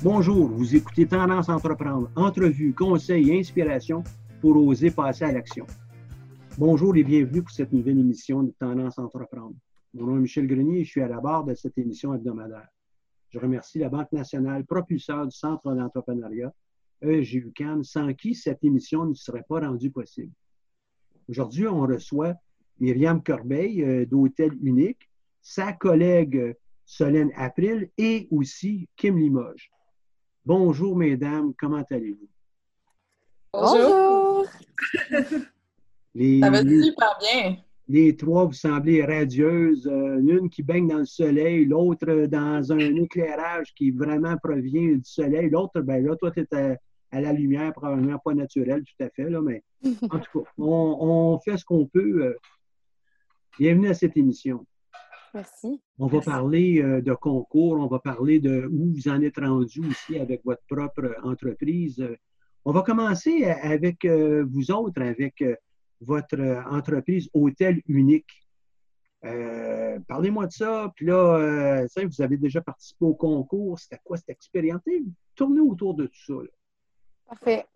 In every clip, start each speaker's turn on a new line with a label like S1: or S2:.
S1: Bonjour, vous écoutez Tendance Entreprendre, entrevue, conseils et inspiration pour oser passer à l'action. Bonjour et bienvenue pour cette nouvelle émission de Tendance Entreprendre. Mon nom est Michel Grenier et je suis à la barre de cette émission hebdomadaire. Je remercie la Banque nationale, propulseur du Centre d'entrepreneuriat, EGUCAN, sans qui cette émission ne serait pas rendue possible. Aujourd'hui, on reçoit Myriam Corbeil euh, d'Hôtel Unique, sa collègue euh, Solène April et aussi Kim Limoges. Bonjour, mesdames, comment allez-vous?
S2: Bonjour!
S3: Les, Ça va super bien.
S1: Les trois, vous semblez radieuses. Euh, une qui baigne dans le soleil, l'autre dans un éclairage qui vraiment provient du soleil. L'autre, ben là, toi, tu es à, la lumière, probablement pas naturelle tout à fait, là, mais en tout cas, on, fait ce qu'on peut. Euh. bienvenue à cette émission.
S2: Merci.
S1: On va parler euh, de concours, on va parler de où vous en êtes rendu aussi avec votre propre entreprise. On va commencer avec vous autres, avec votre entreprise Hôtel Unique. Euh, parlez-moi de ça. Puis là, euh, vous avez déjà participé au concours. C'était quoi cette expérience? Tournez autour de tout ça.
S2: Parfait.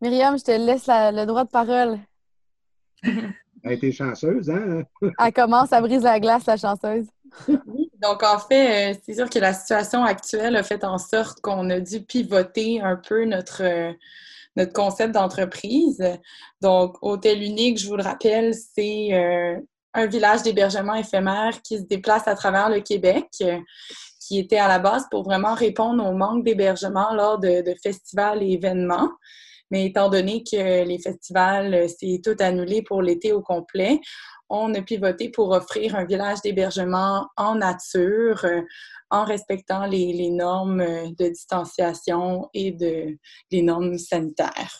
S2: Myriam, je te laisse le droit de parole.
S1: Elle a été chanceuse, hein?
S2: Elle commence à briser la glace, la chanceuse.
S3: Donc, en fait, euh, c'est sûr que la situation actuelle a fait en sorte qu'on a dû pivoter un peu notre, notre concept d'entreprise. Donc, Hôtel Unique, je vous le rappelle, c'est euh, un village d'hébergement éphémère qui se déplace à travers le Québec, qui était à la base pour vraiment répondre au manque d'hébergement lors de, festivals et événements. Mais étant donné que les festivals, c'est tout annulé pour l'été au complet, on a pivoté pour offrir un village d'hébergement en nature, en respectant les, normes euh, de distanciation et de, les normes sanitaires.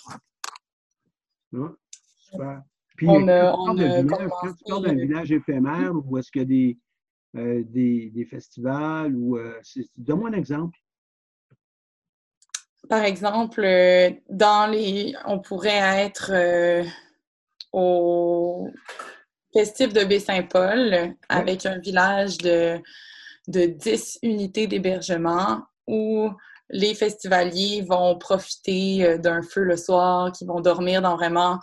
S1: super. Puis, on a, quand, tu parles d'un village éphémère, ou est-ce qu'il y a des, euh, des, festivals, ou euh, donne-moi un exemple.
S3: Par exemple, dans les, on pourrait être au festif de Baie-Saint-Paul avec un village de de 10 unités d'hébergement où les festivaliers vont profiter euh, d'un feu le soir, qui vont dormir dans vraiment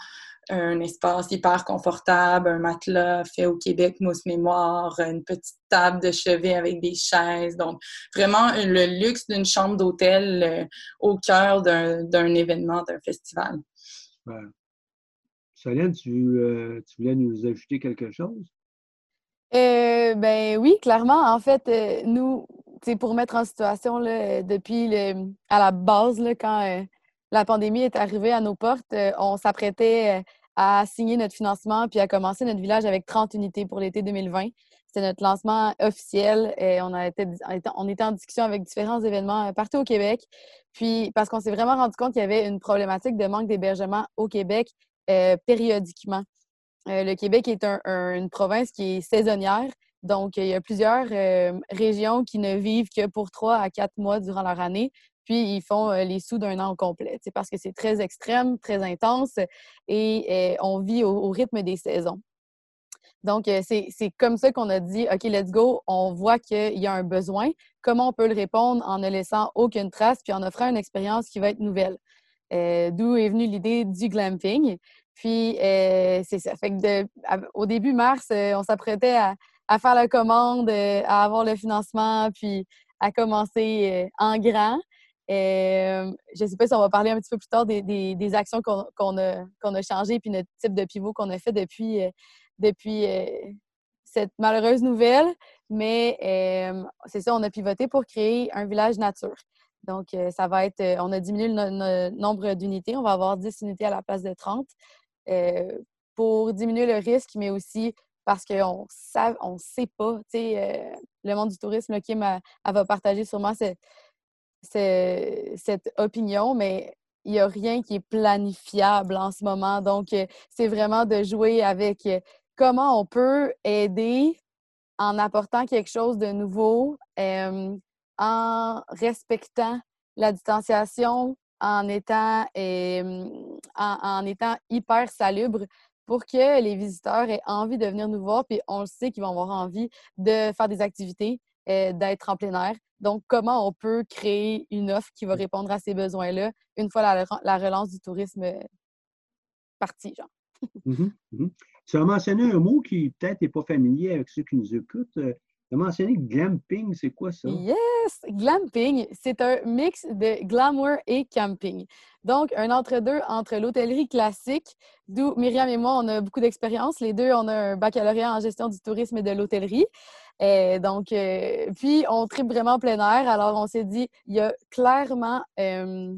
S3: un espace hyper confortable, un matelas fait au Québec, mousse mémoire, une petite table de chevet avec des chaises. Donc, vraiment le luxe d'une chambre d'hôtel euh, au cœur d'un événement, d'un festival.
S1: Solène, tu, euh, tu voulais nous ajouter quelque chose?
S2: Euh, ben oui, clairement. En fait, euh, nous, c'est pour mettre en situation là, depuis le, à la base, là, quand euh, la pandémie est arrivée à nos portes, on s'apprêtait à signer notre financement puis à commencer notre village avec 30 unités pour l'été 2020. C'était notre lancement officiel et on, a on était en discussion avec différents événements partout au Québec. Puis parce qu'on s'est vraiment rendu compte qu'il y avait une problématique de manque d'hébergement au Québec périodiquement. Euh, le Québec est une province qui est saisonnière. Donc, il y a plusieurs euh, régions qui ne vivent que pour trois à quatre mois durant leur année. Puis, ils font euh, les sous d'un an au complet. C'est parce que c'est très extrême, très intense et on vit au, rythme des saisons. Donc, c'est comme ça qu'on a dit, OK, let's go, on voit qu'il y a un besoin. Comment on peut le répondre en ne laissant aucune trace puis en offrant une expérience qui va être nouvelle? D'où est venue l'idée du glamping. Puis, euh, c'est ça. Au début mars, euh, on s'apprêtait à, faire la commande, euh, à avoir le financement, puis à commencer en grand. Je ne sais pas si on va parler un petit peu plus tard des, actions qu'on a, a changées, puis notre type de pivot qu'on a fait depuis, depuis cette malheureuse nouvelle. Mais c'est ça, on a pivoté pour créer un village nature. Donc, ça va être, on a diminué le nombre d'unités. On va avoir 10 unités à la place de 30. Euh, pour diminuer le risque, mais aussi parce qu'on ne sait pas. Euh, le monde du tourisme, là, Kim elle, va partager sûrement cette, cette opinion, mais il n'y a rien qui est planifiable en ce moment. Donc, euh, c'est vraiment de jouer avec comment on peut aider en apportant quelque chose de nouveau, en respectant la distanciation, en étant, en, étant hyper salubre pour que les visiteurs aient envie de venir nous voir. Puis on le sait qu'ils vont avoir envie de faire des activités. D'être en plein air. Donc, comment on peut créer une offre qui va répondre à ces besoins-là une fois la, relance du tourisme partie, genre?
S1: Mmh mmh tu as mentionné un mot qui peut-être n'est pas familier avec ceux qui nous écoutent. Tu as mentionné glamping, c'est quoi ça?
S2: Yes! Glamping, c'est un mix de glamour et camping. Donc, un entre-deux entre, l'hôtellerie classique, d'où Myriam et moi, on a beaucoup d'expérience. Les deux, on a un baccalauréat en gestion du tourisme et de l'hôtellerie. Et donc, euh, puis, on tripe vraiment plein air. Alors, on s'est dit, il y a clairement euh,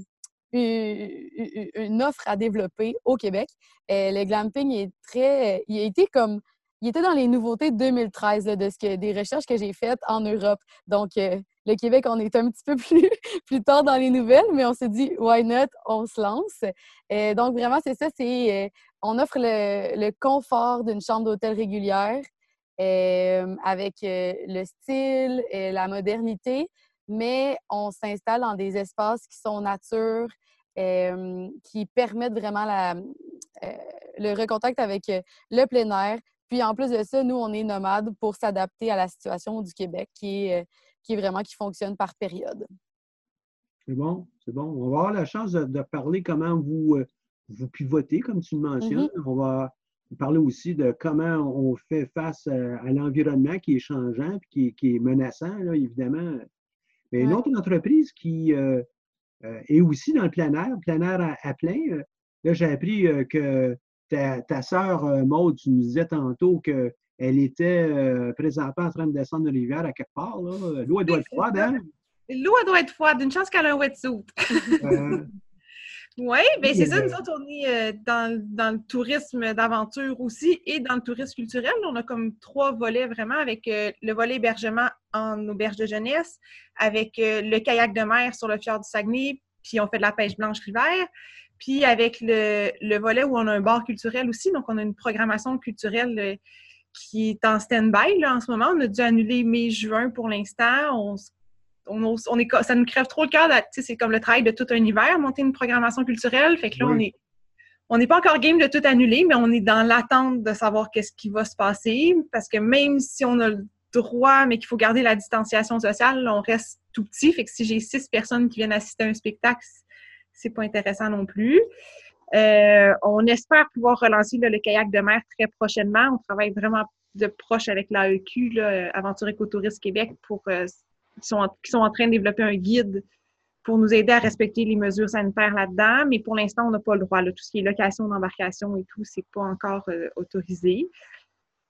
S2: une, offre à développer au Québec. Et le glamping est très. Il a été comme il était dans les nouveautés de 2013 de ce que, des recherches que j'ai faites en Europe. Donc, euh, le Québec, on est un petit peu plus, plus tard dans les nouvelles, mais on s'est dit, why not, on se lance. Et donc, vraiment, c'est ça, c'est euh, on offre le, confort d'une chambre d'hôtel régulière euh, avec le style et la modernité, mais on s'installe dans des espaces qui sont nature, qui permettent vraiment la, le recontact avec le plein air, puis en plus de ça, nous, on est nomades pour s'adapter à la situation du Québec qui est, euh, qui est vraiment qui fonctionne par période.
S1: C'est bon, c'est bon. On va avoir la chance de, parler comment vous, euh, vous pivotez, comme tu le mentionnes. Mm-hmm. On va parler aussi de comment on fait face à, l'environnement qui est changeant et qui, qui, est menaçant, là, évidemment. Mais une autre entreprise qui euh, est aussi dans le plein air, plein air à plein. Là, j'ai appris que ta, ta sœur euh, Maude, tu nous disais tantôt qu'elle était euh, présentement en train de descendre de rivière à quelque part. L'eau, elle doit être froide, hein?
S4: L'eau, elle doit être froide. Une chance qu'elle a un wetsuit. Euh... oui, bien c'est ça. Nous autres, on est euh, dans, dans, le tourisme d'aventure aussi et dans le tourisme culturel. On a comme trois volets vraiment avec le volet hébergement en auberge de jeunesse, avec le kayak de mer sur le fjord du Saguenay, puis on fait de la pêche blanche rivière. Puis avec le, volet où on a un bar culturel aussi, donc on a une programmation culturelle euh, qui est en stand-by en ce moment. On a dû annuler mai-juin pour l'instant. On, est, ça nous crève trop le cœur. C'est comme le travail de tout un hiver, monter une programmation culturelle. Fait que là, on est on n'est pas encore game de tout annuler, mais on est dans l'attente de savoir qu'est-ce qui va se passer. Parce que même si on a le droit, mais qu'il faut garder la distanciation sociale, on reste tout petit. Fait que si j'ai six personnes qui viennent assister à un spectacle, c'est pas intéressant non plus. Euh, on espère pouvoir relancer le kayak de mer très prochainement. On travaille vraiment de proche avec l'AEQ, Aventure Écotourisme Québec, pour, euh, qui, sont en, train de développer un guide pour nous aider à respecter les mesures sanitaires là-dedans. Mais pour l'instant, on n'a pas le droit. Tout ce qui est location d'embarcation et tout, c'est pas encore euh, autorisé.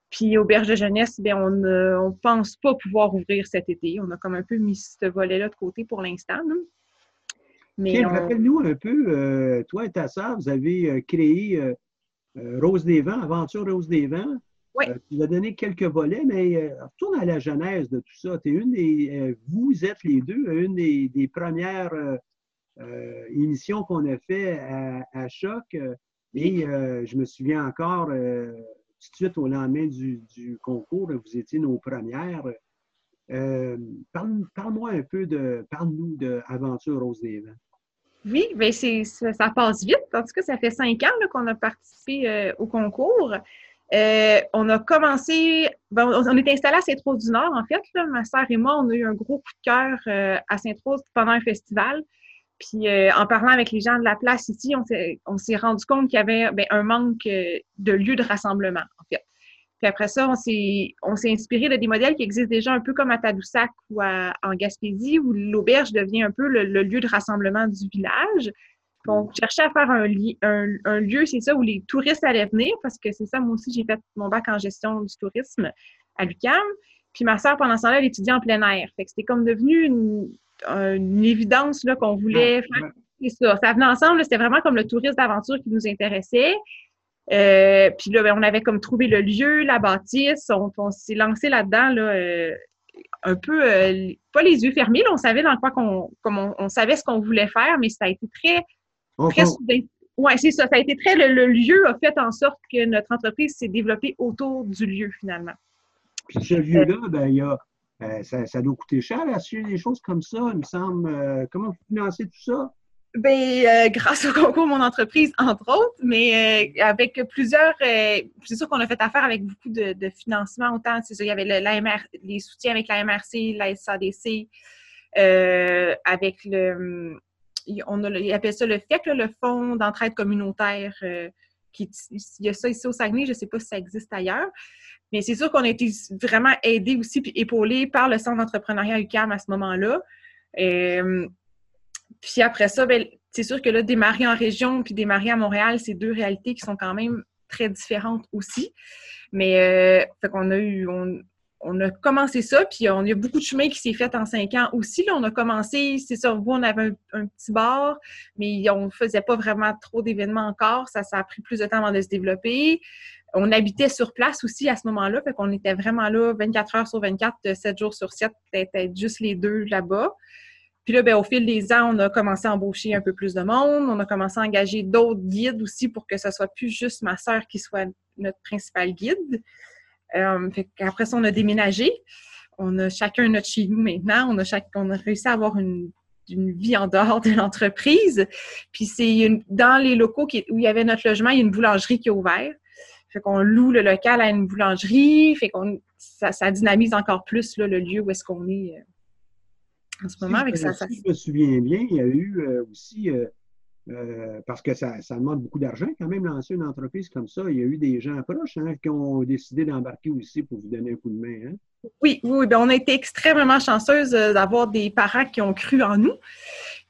S4: Puis auberge de jeunesse, bien, on ne pense pas pouvoir ouvrir cet été. On a comme un peu mis ce volet-là de côté pour l'instant.
S1: Rappelle-nous un peu, euh, toi et ta sœur, vous avez euh, créé euh, Rose des Vents, Aventure Rose des Vents.
S4: Oui.
S1: tu nous as donné quelques volets, mais retourne à la genèse de tout ça. Es une des, vous êtes les deux une des, premières émissions qu'on a fait à, Choc. Et je me souviens encore, tout de suite au lendemain du, du concours, vous étiez nos premières. parle-moi un peu de, parle-nous d'Aventure Rose des Vents.
S4: Oui, bien ça, passe vite. En tout cas, ça fait cinq ans qu'on a participé euh, au concours. Euh, on a commencé, ben, on, est installé à Sainte-Rose-du-Nord, en fait. ma sœur et moi, on a eu un gros coup de cœur euh, à Sainte-Rose pendant un festival. Puis en parlant avec les gens de la place ici, on s'est rendu compte qu'il y avait ben, un manque de lieux de rassemblement. Puis après ça, on s'est inspiré de des modèles qui existent déjà un peu comme à Tadoussac ou en Gaspésie, où l'auberge devient un peu le, lieu de rassemblement du village. on cherchait à faire un, un, lieu, c'est ça, où les touristes allaient venir, parce que c'est ça, moi aussi, j'ai fait mon bac en gestion du tourisme à l'UQAM. Puis ma soeur, pendant ce temps-là, elle étudiait en plein air. Fait que c'était comme devenu une, une évidence qu'on voulait faire. C'est ça. Ça venait ensemble, c'était vraiment comme le tourisme d'aventure qui nous intéressait. Euh, puis là, ben, on avait comme trouvé le lieu, la bâtisse. On, s'est lancé là-dedans, là, euh, un peu, euh, pas les yeux fermés. Là, on savait dans quoi qu'on, comme on, savait ce qu'on voulait faire, mais ça a été très, très soudain. Oui, c'est ça. Ça a été très, le, lieu a fait en sorte que notre entreprise s'est développée autour du lieu, finalement.
S1: Puis ce lieu-là, ben, il y a, ça, ça, doit coûter cher, assurer des choses comme ça, il me semble. comment vous financez tout ça?
S4: Ben, euh, grâce au concours Mon entreprise, entre autres, mais euh, avec plusieurs. Euh, c'est sûr qu'on a fait affaire avec beaucoup de, de financement. Autant, c'est il y avait le, les soutiens avec la MRC, la SADC, avec le. On a, ça le FEC, le Fonds d'entraide communautaire. qui, il y a ça ici au Saguenay, je ne sais pas si ça existe ailleurs. Mais c'est sûr qu'on a été vraiment aidés aussi puis épaulés par le Centre d'entrepreneuriat UCAM à ce moment-là. Puis après ça, ben, c'est sûr que là, démarrer en région puis démarrer à Montréal, c'est deux réalités qui sont quand même très différentes aussi. Mais euh, a eu, on, a commencé ça, puis on, a beaucoup de chemin qui s'est fait en cinq ans aussi. Là, on a commencé, c'est sûr, vous, on avait un, petit bar, mais on ne faisait pas vraiment trop d'événements encore. Ça, ça a pris plus de temps avant de se développer. On habitait sur place aussi à ce moment-là, fait qu'on était vraiment là 24 heures sur 24, 7 jours sur 7, peut-être juste les deux là-bas. Puis là, ben, au fil des ans, on a commencé à embaucher un peu plus de monde. On a commencé à engager d'autres guides aussi pour que ce soit plus juste ma sœur qui soit notre principal guide. Euh, Après ça, on a déménagé. On a chacun notre chez nous maintenant. On a, on a réussi à avoir une, vie en dehors de l'entreprise. Puis c'est dans les locaux où il y avait notre logement, il y a une boulangerie qui est ouverte. Fait qu'on loue le local à une boulangerie. Fait qu'on ça, dynamise encore plus le lieu où est-ce qu'on est. En ce moment avec ça.
S1: Si je me souviens bien, il y a eu euh, aussi, euh, euh, parce que ça, demande beaucoup d'argent quand même lancer une entreprise comme ça, il y a eu des gens proches hein, qui ont décidé d'embarquer aussi pour vous donner un coup de main. Hein?
S4: Oui, oui, bien, on a été extrêmement chanceuse d'avoir des parents qui ont cru en nous.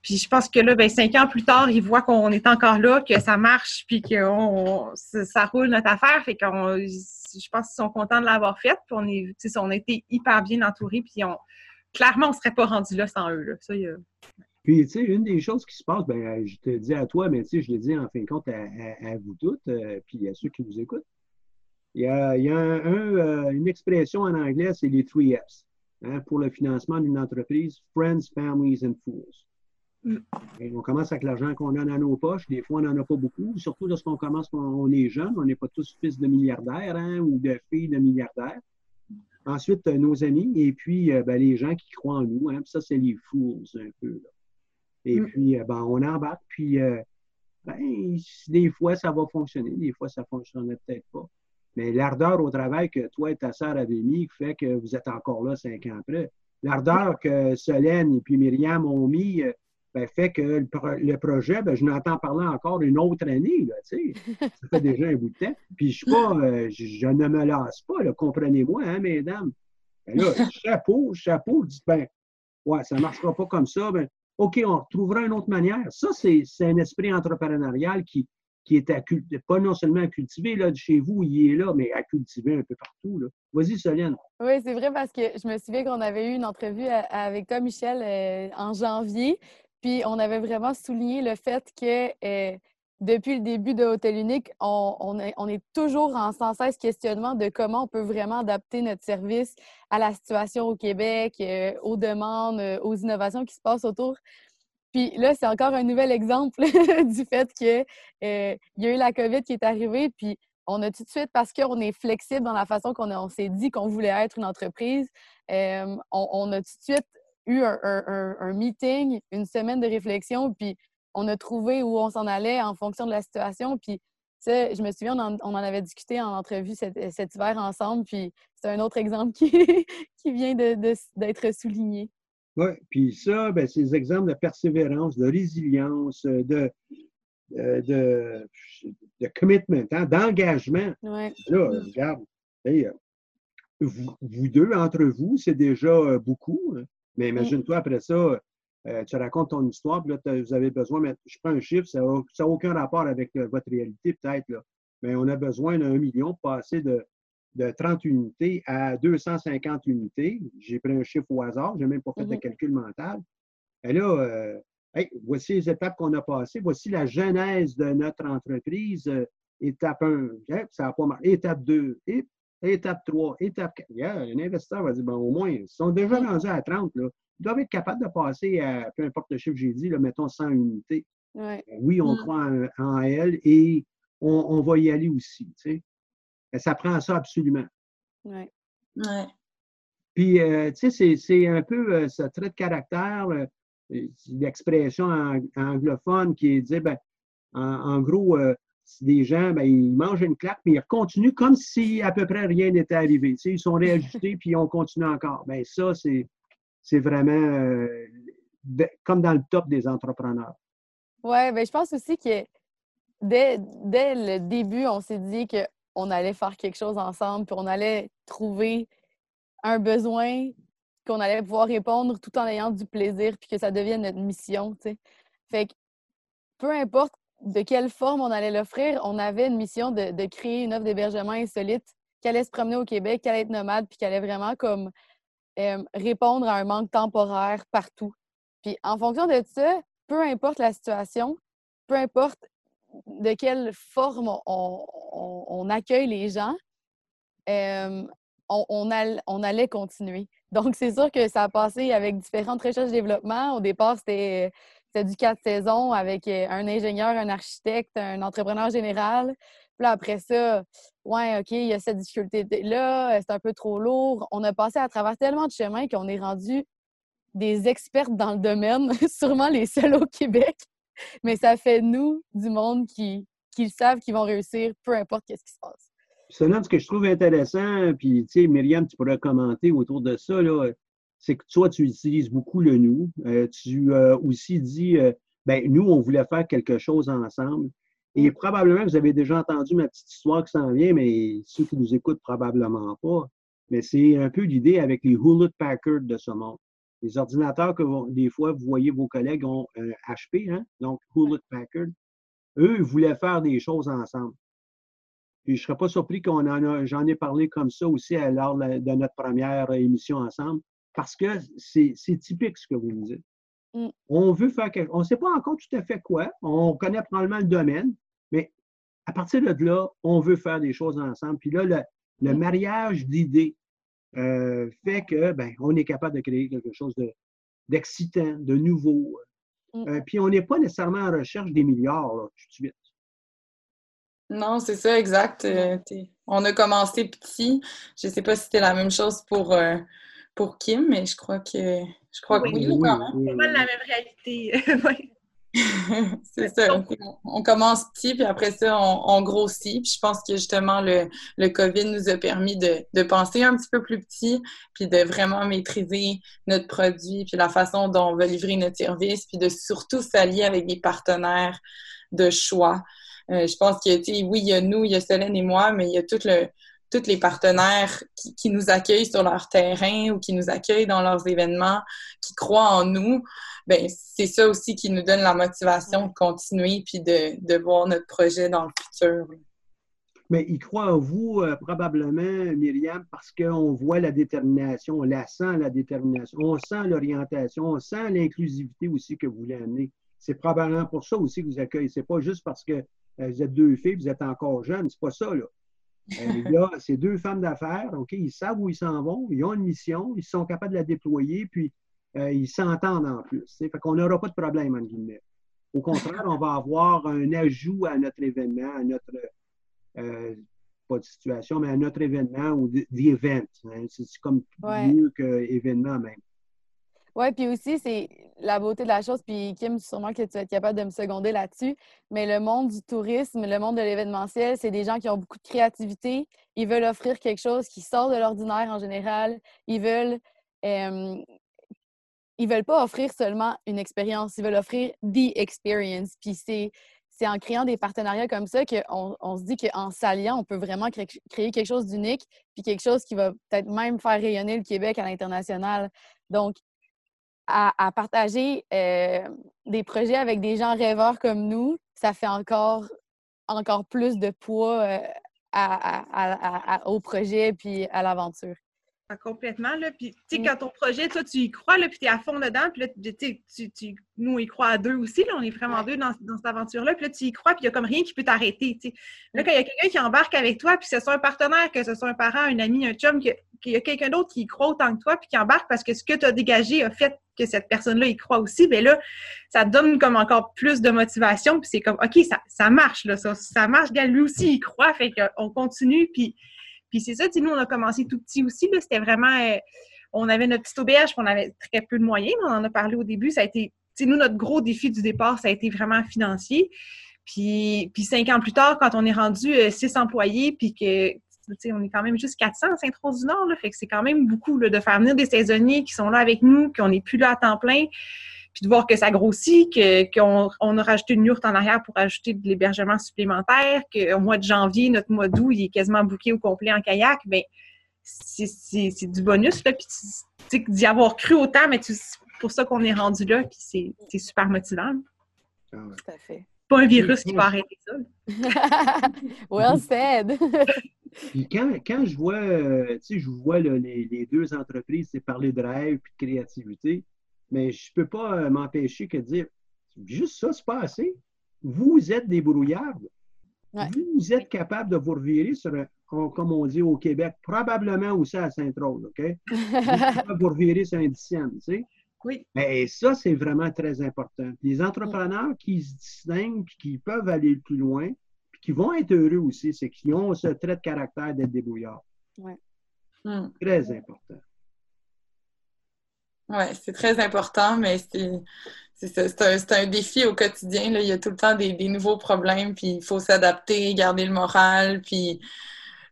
S4: Puis je pense que là, ben, cinq ans plus tard, ils voient qu'on est encore là, que ça marche, puis que ça roule notre affaire. Fait qu'on, je pense qu'ils sont contents de l'avoir fait. Puis on, est, on a été hyper bien entourés, puis on, clairement, on ne serait pas rendu là sans eux. Là. Ça,
S1: Puis, tu sais, une des choses qui se passe, ben, je te dis à toi, mais tu sais, je l'ai dit en fin de compte à, vous toutes, euh, puis à ceux qui nous écoutent. Il y a, il y a euh, une expression en anglais, c'est les three F's hein, pour le financement d'une entreprise Friends, Families and Fools. Mm. on commence avec l'argent qu'on a dans nos poches. Des fois, on n'en a pas beaucoup, surtout lorsqu'on commence quand on est jeune. On n'est pas tous fils de milliardaires hein, ou de filles de milliardaires. Ensuite, euh, nos amis et puis euh, ben, les gens qui croient en nous. Hein, ça, c'est les fools un peu. Et mm. puis, euh, ben, on embarque, puis ben, des fois, ça va fonctionner, des fois, ça ne fonctionnerait peut-être pas. Mais l'ardeur au travail que toi et ta sœur avez mis fait que vous êtes encore là cinq ans après. L'ardeur que Solène et puis Myriam ont mis ben, fait que le, projet, ben, je n'entends parler encore une autre année. Là, ça fait déjà un bout de temps. Puis je, pas, euh, je, ne me lasse pas, comprenez-moi, hein, mesdames. Ben là, chapeau, chapeau, dites, ben, ouais, ça ne marchera pas comme ça. Ben, OK, on retrouvera une autre manière. Ça, c'est un esprit entrepreneurial qui, qui est à, pas non seulement à cultiver là, chez vous, il est là, mais à cultiver un peu partout. Vas-y, Solène.
S2: Oui, c'est vrai parce que je me souviens qu'on avait eu une entrevue avec toi, Michel, euh, en janvier. Puis on avait vraiment souligné le fait que euh, depuis le début de Hôtel Unique, on, est, toujours en sans cesse questionnement de comment on peut vraiment adapter notre service à la situation au Québec, euh, aux demandes, euh, aux innovations qui se passent autour. Puis là, c'est encore un nouvel exemple du fait qu'il y a eu la COVID qui est arrivée, puis on a tout de suite, parce qu'on est flexible dans la façon qu'on s'est dit qu'on voulait être une entreprise, on, on, a tout de suite eu un, meeting, une semaine de réflexion, puis on a trouvé où on s'en allait en fonction de la situation. Puis, je me souviens, on en, avait discuté en entrevue cet, hiver ensemble, puis c'est un autre exemple qui, qui vient d'être souligné.
S1: Oui, puis ça, ben, c'est des exemples de persévérance, de résilience, de, de, de, commitment, hein, d'engagement.
S2: Ouais.
S1: Là, regarde, vous, vous, deux, entre vous, c'est déjà euh, beaucoup. Hein. Mais mm. imagine-toi après ça, euh, tu racontes ton histoire, puis là, vous avez besoin, mais je prends un chiffre, ça n'a aucun rapport avec euh, votre réalité peut-être, mais on a besoin d'un million pour passer de, de 30 unités à 250 unités. J'ai pris un chiffre au hasard, je n'ai même pas fait de mm-hmm. calcul mental. Et là, euh, voici les étapes qu'on a passées, voici la genèse de notre entreprise. étape 1, hein, ça n'a pas marché. Étape 2, étape 3, étape 4. un investisseur va dire, bon, au moins, ils sont déjà rendus à 30, là, ils doivent être capables de passer à, peu importe le chiffre que j'ai dit, là, mettons 100 unités. Oui, on mm. croit en, elle et on, va y aller aussi. Tu sais. Ça prend ça absolument.
S2: Oui.
S3: Ouais.
S1: Puis, euh, tu sais, c'est un peu euh, ce trait de caractère. l'expression anglophone qui disait, ben, en, gros, euh, des gens, ben, ils mangent une claque, mais ils continuent comme si à peu près rien n'était arrivé. ils sont réajustés, puis on continue encore. Ben, ça, c'est vraiment euh, comme dans le top des entrepreneurs.
S2: Oui, ben, je pense aussi que dès, dès le début, on s'est dit qu'on allait faire quelque chose ensemble, puis on allait trouver un besoin qu'on allait pouvoir répondre tout en ayant du plaisir, puis que ça devienne notre mission. Fait que peu importe de quelle forme on allait l'offrir, on avait une mission de, créer une offre d'hébergement insolite qui allait se promener au Québec, qui allait être nomade, puis qui allait vraiment comme euh, répondre à un manque temporaire partout. Puis en fonction de ça, peu importe la situation, peu importe de quelle forme on, accueille les gens, euh, on, allait continuer. Donc, c'est sûr que ça a passé avec différentes recherches de développement. Au départ, c'était du quatre saisons avec euh, un ingénieur, un architecte, un entrepreneur général. Puis là, après ça, ouais, OK, il y a cette difficulté-là, c'est un peu trop lourd. On a passé à travers tellement de chemins qu'on est rendu des experts dans le domaine, sûrement les seuls au Québec. Mais ça fait nous, du monde, qui, qui savent qu'ils vont réussir, peu importe ce qui se passe.
S1: Seulement, ce que je trouve intéressant, puis tu sais, Myriam, tu pourrais commenter autour de ça, c'est que toi, tu utilises beaucoup le nous. Euh, tu as aussi dit, euh, ben nous, on voulait faire quelque chose ensemble. Et mm. probablement, vous avez déjà entendu ma petite histoire qui s'en vient, mais ceux qui nous écoutent, probablement pas. Mais c'est un peu l'idée avec les Hewlett Packard de ce monde. Les ordinateurs que des fois, vous voyez vos collègues ont un HP, hein? donc Hewlett Packard. Eux, voulaient faire des choses ensemble. Puis je ne serais pas surpris qu'on en j'en ai parlé comme ça aussi lors de notre première émission ensemble, parce que c'est typique ce que vous nous dites. Mm. On veut faire quelque On ne sait pas encore tout à fait quoi. On connaît probablement le domaine, mais à partir de là, on veut faire des choses ensemble. Puis là, le, le mm. mariage d'idées euh, fait que ben, on est capable de créer quelque chose d'excitant, de, nouveau. Mm. Euh, puis on n'est pas nécessairement en recherche des milliards tout de suite.
S3: Non, c'est ça, exact. Euh, on a commencé petit. Je ne sais pas si c'était la même chose pour, pour Kim, mais je crois que je crois oui, que oui.
S4: C'est pas la même réalité.
S3: c'est ça. On, commence petit, puis après ça, on, grossit. Puis je pense que justement, le, le COVID nous a permis de, de, penser un petit peu plus petit, puis de vraiment maîtriser notre produit, puis la façon dont on va livrer notre service, puis de surtout s'allier avec des partenaires de choix. Euh, je pense que, oui, il y a nous, il y a Solène et moi, mais il y a tout le, tous les partenaires qui, nous accueillent sur leur terrain ou qui nous accueillent dans leurs événements, qui croient en nous ben c'est ça aussi qui nous donne la motivation de continuer puis de, de voir notre projet dans le futur.
S1: Mais ils croient en vous, euh, probablement, Myriam, parce qu'on voit la détermination, on la sent, la détermination, on sent l'orientation, on sent l'inclusivité aussi que vous voulez amener. C'est probablement pour ça aussi que vous accueillez. C'est pas juste parce que euh, vous êtes deux filles, vous êtes encore jeunes. C'est pas ça, là. Euh, là, c'est deux femmes d'affaires, OK? Ils savent où ils s'en vont, ils ont une mission, ils sont capables de la déployer, puis euh, ils s'entendent en plus. Fait qu'on n'aura pas de problème, en guillemets. Au contraire, on va avoir un ajout à notre événement, à notre, euh, pas de situation, mais à notre événement ou d'event. Hein. C'est comme mieux qu'événement même.
S2: Oui, puis aussi, c'est la beauté de la chose, puis Kim, sûrement que tu vas être capable de me seconder là-dessus, mais le monde du tourisme, le monde de l'événementiel, c'est des gens qui ont beaucoup de créativité. Ils veulent offrir quelque chose qui sort de l'ordinaire en général. Ils veulent euh, ils veulent pas offrir seulement une expérience, ils veulent offrir the experience. Puis c'est, en créant des partenariats comme ça qu'on on se dit qu'en s'alliant, on peut vraiment créer, quelque chose d'unique, puis quelque chose qui va peut-être même faire rayonner le Québec à l'international. Donc, à, partager euh, des projets avec des gens rêveurs comme nous, ça fait encore, encore plus de poids euh, au projet puis à l'aventure.
S4: Ah, complètement, là. Puis, tu sais, quand ton projet, toi, tu y crois, là, puis tu es à fond dedans, puis là, tu, tu, nous, on y croit à deux aussi, là, on est vraiment deux dans, cette aventure-là, puis là, tu y crois, puis il n'y a comme rien qui peut t'arrêter, tu sais. Là, quand il y a quelqu'un qui embarque avec toi, puis que ce soit un partenaire, que ce soit un parent, un ami, un chum, qu'il y a quelqu'un d'autre qui y croit autant que toi, puis qui embarque parce que ce que tu as dégagé a fait que cette personne-là y croit aussi, bien là, ça donne comme encore plus de motivation, puis c'est comme, OK, ça, ça marche, là, ça, ça marche, lui aussi, il croit, fait qu'on continue, puis puis c'est ça, nous, on a commencé tout petit aussi. C'était vraiment. Euh, on avait notre petite auberge, puis on avait très peu de moyens. On en a parlé au début. Ça a été nous, notre gros défi du départ, ça a été vraiment financier. Puis, puis cinq ans plus tard, quand on est rendu euh, six employés, puis que on est quand même juste 400 à Saint-Rose-du-Nord, fait que c'est quand même beaucoup de faire venir des saisonniers qui sont là avec nous, qu'on n'est plus là à temps plein, puis de voir que ça grossit, qu'on on a rajouté une yourte en arrière pour ajouter de l'hébergement supplémentaire, qu'au mois de janvier, notre mois d'août, il est quasiment bouqué au complet en kayak, bien, c'est du bonus, là, puis d'y avoir cru autant, mais c'est pour ça qu'on est rendu là, puis c'est super motivant.
S2: Ah Tout à fait.
S4: Pas un virus qui va arrêter ça.
S2: well said!
S1: Puis quand, quand, je vois, euh, tu sais, je vois les, les, deux entreprises c'est parler de rêve et de créativité, mais je ne peux pas euh, m'empêcher que de dire juste ça, c'est pas assez. Vous êtes des brouillards. Vous êtes capable de vous revirer sur, comme on dit au Québec, probablement aussi à Saint-Rose, OK? vous vous revirer sur un dixième, tu sais?
S4: Oui.
S1: Et ça, c'est vraiment très important. Les entrepreneurs qui se distinguent et qui peuvent aller plus loin, puis qui vont être heureux aussi, c'est qu'ils ont ce trait de caractère d'être débrouillards.
S2: Oui.
S1: Hmm. Très important.
S3: Oui, c'est très important, mais c'est un, défi au quotidien. Là. Il y a tout le temps des, nouveaux problèmes, puis il faut s'adapter, garder le moral, puis,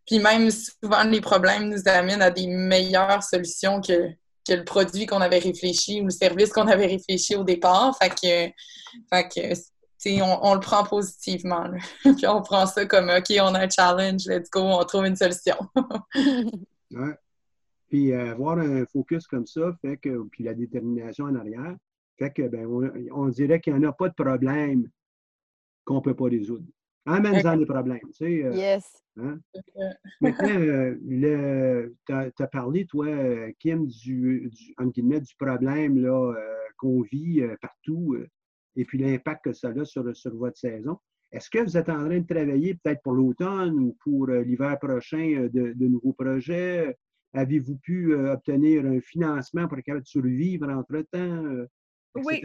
S3: puis même souvent les problèmes nous amènent à des meilleures solutions que, que le produit qu'on avait réfléchi ou le service qu'on avait réfléchi au départ. Fait que, fait que on, on, le prend positivement. puis on prend ça comme OK, on a un challenge, let's go, on trouve une solution.
S1: ouais. Puis euh, avoir un focus comme ça fait que, puis la détermination en arrière, fait que, ben, on, dirait qu'il n'y en a pas de problème qu'on ne peut pas résoudre. Amène-en des problèmes, tu sais.
S2: Euh, yes.
S1: Hein? Maintenant, euh, tu as, parlé, toi, Kim, du, du, du problème là, qu'on vit partout et puis l'impact que ça a sur, sur votre saison. Est-ce que vous êtes en train de travailler peut-être pour l'automne ou pour l'hiver prochain de, de, nouveaux projets? Avez-vous pu euh, obtenir un financement pour être survivre entre-temps? Euh,
S4: oui.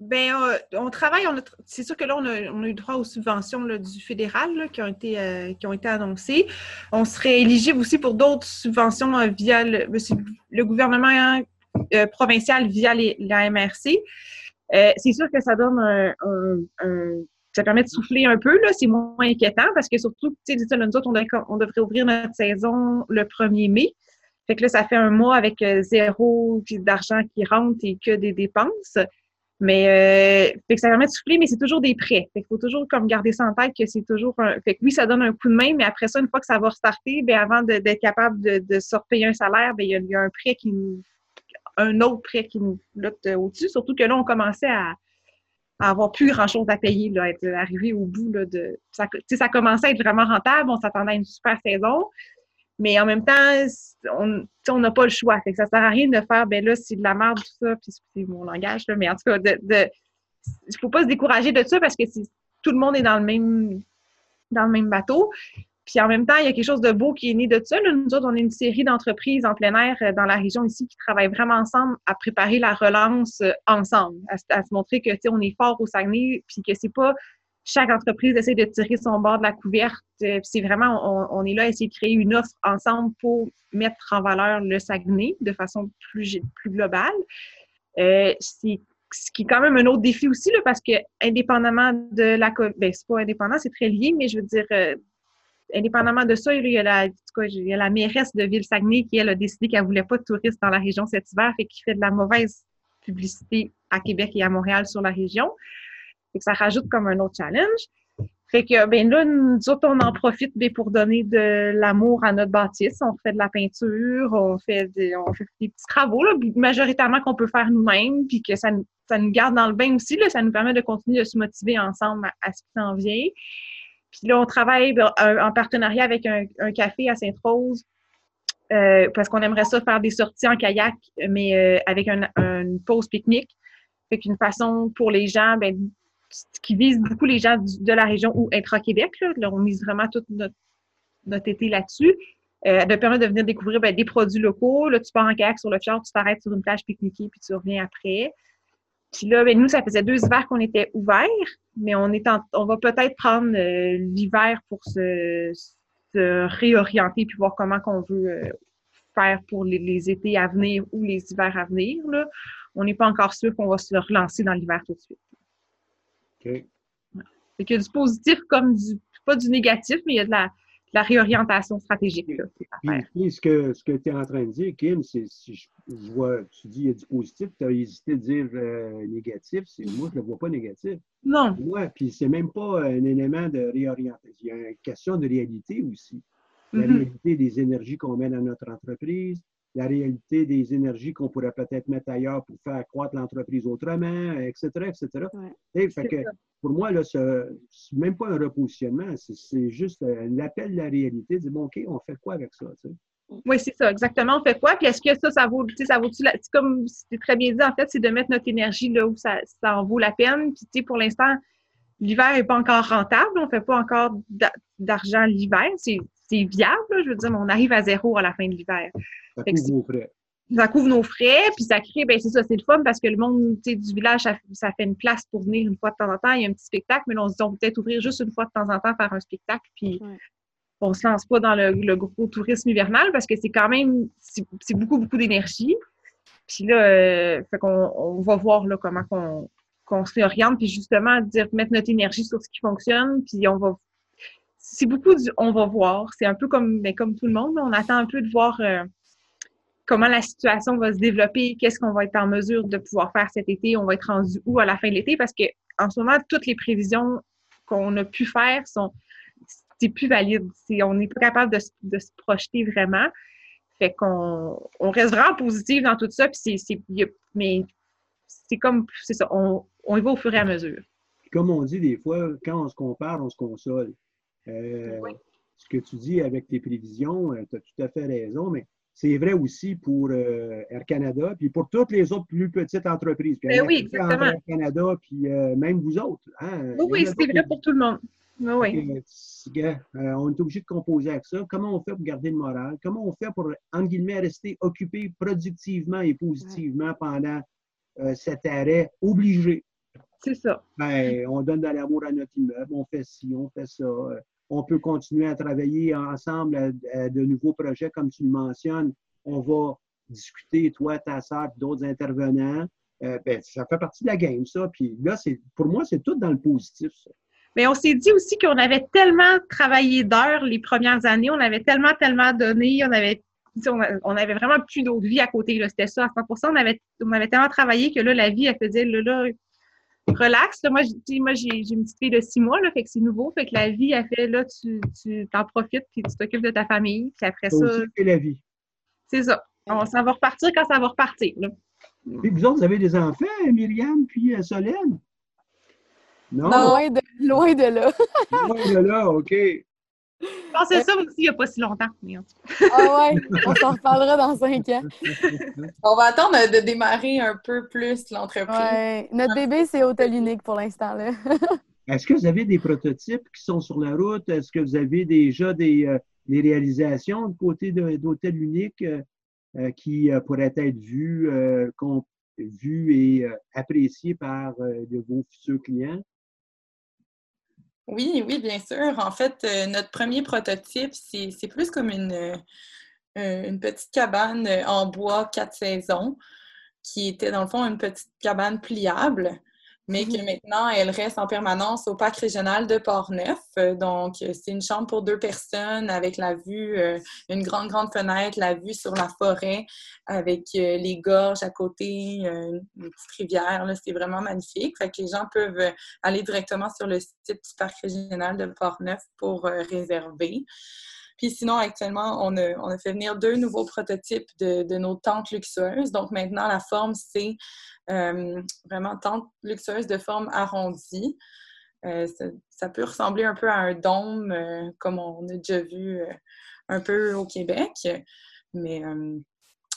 S4: Bien, euh, on travaille, c'est sûr que là, on a, eu droit aux subventions du fédéral qui, ont été, qui ont été annoncées. On serait éligible aussi pour d'autres subventions via le, le gouvernement provincial via la MRC. c'est sûr que ça donne un ça permet de souffler un peu, là, c'est moins inquiétant parce que surtout, tu sais, nous autres, on, devrait ouvrir notre saison le 1er mai. Fait que là, ça fait un mois avec euh, zéro d'argent qui rentre et que des dépenses. Mais euh, fait que ça permet de souffler, mais c'est toujours des prêts. Fait qu'il faut toujours comme garder ça en tête que c'est toujours un. Fait que oui, ça donne un coup de main, mais après ça, une fois que ça va restarter, bien, avant d'être capable de, de repayer un salaire, bien, il y, a, un prêt qui nous. un autre prêt qui nous flotte au-dessus. Surtout que là, on commençait à, avoir plus grand-chose à payer, là, être arrivé au bout là, de... Ça, ça commençait à être vraiment rentable, on s'attendait à une super saison, mais en même temps, on n'a pas le choix. Fait que ça sert à rien de faire, ben là, c'est de la merde, tout ça, puis c'est mon langage, là, mais en tout cas, de, de il faut pas se décourager de ça parce que tout le monde est dans le même dans le même bateau. Puis en même temps, il y a quelque chose de beau qui est né de ça. Nous autres, on est une série d'entreprises en plein air euh, dans la région ici qui travaillent vraiment ensemble à préparer la relance euh, ensemble, à, se montrer que on est fort au Saguenay, puis que c'est pas chaque entreprise essaie de tirer son bord de la couverte. Euh, c'est vraiment, on, est là à essayer de créer une offre ensemble pour mettre en valeur le Saguenay de façon plus, plus globale. Euh, c'est ce qui est quand même un autre défi aussi, là, parce que indépendamment de la ben, c'est pas indépendant, c'est très lié, mais je veux dire, indépendamment de ça, il y, a la, mairesse de Ville-Saguenay qui, elle, a décidé qu'elle ne voulait pas de touristes dans la région cet hiver et qui fait de la mauvaise publicité à Québec et à Montréal sur la région. et que ça rajoute comme un autre challenge. Fait que, ben là, nous autres, on en profite ben, pour donner de l'amour à notre bâtisse. On fait de la peinture, on fait, des, on fait des petits travaux, là, majoritairement qu'on peut faire nous-mêmes, puis que ça, ça nous garde dans le bain aussi. Là, ça nous permet de continuer de se motiver ensemble à, à ce qui s'en vient. Puis là, on travaille ben, en partenariat avec un, café à Sainte-Rose euh, parce qu'on aimerait ça faire des sorties en kayak, mais euh, avec une pause pique-nique. Fait qu'une façon pour les gens, ben, qui vise beaucoup les gens de la région ou intra-Québec, là, on mise vraiment tout notre, été là-dessus, euh, de permettre de venir découvrir ben, des produits locaux. Là, tu pars en kayak sur le fjord, tu t'arrêtes sur une plage pique-niquée, puis tu reviens après. Puis là, ben, nous, ça faisait deux hivers qu'on était ouverts, mais on, est on va peut-être prendre euh, l'hiver pour se, se, réorienter puis voir comment qu'on veut euh, faire pour les, étés à venir ou les hivers à venir. Là. on n'est pas encore sûr qu'on va se relancer dans l'hiver tout de suite.
S1: OK.
S4: Qu'il y a du positif comme du, pas du négatif, mais il y a de la, la réorientation stratégique. Là,
S1: puis, ce que, ce que tu es en train de dire, Kim, c'est si je, vois, tu dis il y a du positif, tu as hésité de dire euh, négatif, c'est moi je ne le vois pas négatif.
S4: Non.
S1: Moi, puis c'est même pas un élément de réorientation. Il y a une question de réalité aussi. La mm-hmm. réalité des énergies qu'on met dans notre entreprise, la réalité des énergies qu'on pourrait peut-être mettre ailleurs pour faire croître l'entreprise autrement, etc., etc. Fait que, pour moi, là, c'est même pas un repositionnement, c'est juste un appel de la réalité, dire, bon, OK, on fait quoi avec ça?
S4: Oui, c'est ça, exactement. On fait quoi? Puis est-ce que ça, ça vaut, ça vaut-tu comme c'est très bien dit, en fait, c'est de mettre notre énergie là où ça, ça en vaut la peine. Puis, tu sais, pour l'instant, l'hiver n'est pas encore rentable. On ne fait pas encore d'argent l'hiver. C'est viable. Je veux dire, on arrive à zéro à la fin de l'hiver.
S1: Frais.
S4: Ça couvre nos frais, puis ça crée, ben c'est ça, c'est le fun parce que le monde du village, ça, fait une place pour venir une fois de temps en temps. Il y a un petit spectacle, mais on se dit, on peut peut-être ouvrir juste une fois de temps en temps, faire un spectacle, puis on se lance pas dans le, gros tourisme hivernal parce que c'est quand même, c'est beaucoup, beaucoup d'énergie. Puis là, euh, fait qu'on on va voir là, comment qu'on qu'on se réoriente, puis justement, dire, mettre notre énergie sur ce qui fonctionne, puis on va c'est beaucoup du on va voir. C'est un peu comme, mais ben, comme tout le monde, on attend un peu de voir euh, comment la situation va se développer, qu'est-ce qu'on va être en mesure de pouvoir faire cet été, on va être rendu où à la fin de l'été, parce que en ce moment, toutes les prévisions qu'on a pu faire sont c'est plus valide. on n'est pas capable de, se projeter vraiment. Fait qu'on on reste vraiment positif dans tout ça, puis c'est, mais c'est comme, c'est ça, on, on y va au fur et à mesure.
S1: Comme on dit des fois, quand on se compare, on se console. Euh, ce que tu dis avec tes prévisions, euh, tu as tout à fait raison, mais c'est vrai aussi pour euh, Air Canada, puis pour toutes les autres plus petites entreprises.
S4: Ben oui, exactement.
S1: Air Canada, puis même vous autres. Hein.
S4: Oui, c'est vrai pour tout le monde. Oui.
S1: on est obligé de composer avec ça. Comment on fait pour garder le moral? Comment on fait pour, entre guillemets, rester occupé productivement et positivement pendant cet arrêt obligé?
S4: C'est ça.
S1: Ben, on donne de l'amour à notre immeuble, on fait ci, on fait ça on peut continuer à travailler ensemble à, de nouveaux projets, comme tu le mentionnes. On va discuter, toi, ta sœur, d'autres intervenants. Euh, ben, ça fait partie de la game, ça. Pour moi, c'est tout dans le positif.
S4: Mais on s'est dit aussi qu'on avait tellement travaillé d'heures les premières années, on avait tellement, tellement donné, on avait, on, avait vraiment plus d'autre vie à côté. C'était ça, à 100 on avait, on avait tellement travaillé que là, la vie, elle faisait, là, là relax. Là, moi, moi j'ai une petite fille de six mois, là, fait que c'est nouveau. Fait que la vie, a fait, là, tu t'en profites, puis tu t'occupes de ta famille. Puis après ça.
S1: C'est la vie.
S4: C'est ça. ça va repartir quand ça va repartir. Là.
S1: Puis vous autres, vous avez des enfants, Myriam, puis euh, Solène?
S2: Non? Loin de, loin de là.
S1: loin de là, OK.
S4: Je pensais ça aussi il n'y a pas si longtemps.
S2: Ah ouais, on s'en reparlera dans cinq ans.
S3: On va attendre de démarrer un peu plus l'entreprise.
S2: Ouais. Notre bébé, c'est hôtel unique pour l'instant.
S1: Est-ce que vous avez des prototypes qui sont sur la route? Est-ce que vous avez déjà des, euh, réalisations de côté d'hôtel unique euh, euh, qui pourraient être vues, vues et appréciées par de vos futurs clients?
S3: Oui, oui, bien sûr. En fait, euh, notre premier prototype, c'est plus comme une, euh, une petite cabane en bois quatre saisons, qui était dans le fond une petite cabane pliable mais que maintenant, elle reste en permanence au parc régional de Port-Neuf. Euh, donc, c'est une chambre pour deux personnes avec la vue, euh, une grande, grande fenêtre, la vue sur la forêt avec euh, les gorges à côté, une petite rivière. C'est vraiment magnifique. Fait que les gens peuvent aller directement sur le site du parc régional de Port-Neuf pour réserver. Puis sinon, actuellement, on a, fait venir deux nouveaux prototypes de, nos tentes luxueuses. Donc maintenant, la forme, c'est euh, vraiment tente luxueuse de forme arrondie. Euh, ça, peut ressembler un peu à un dôme, euh, comme on a déjà vu un peu au Québec. Mais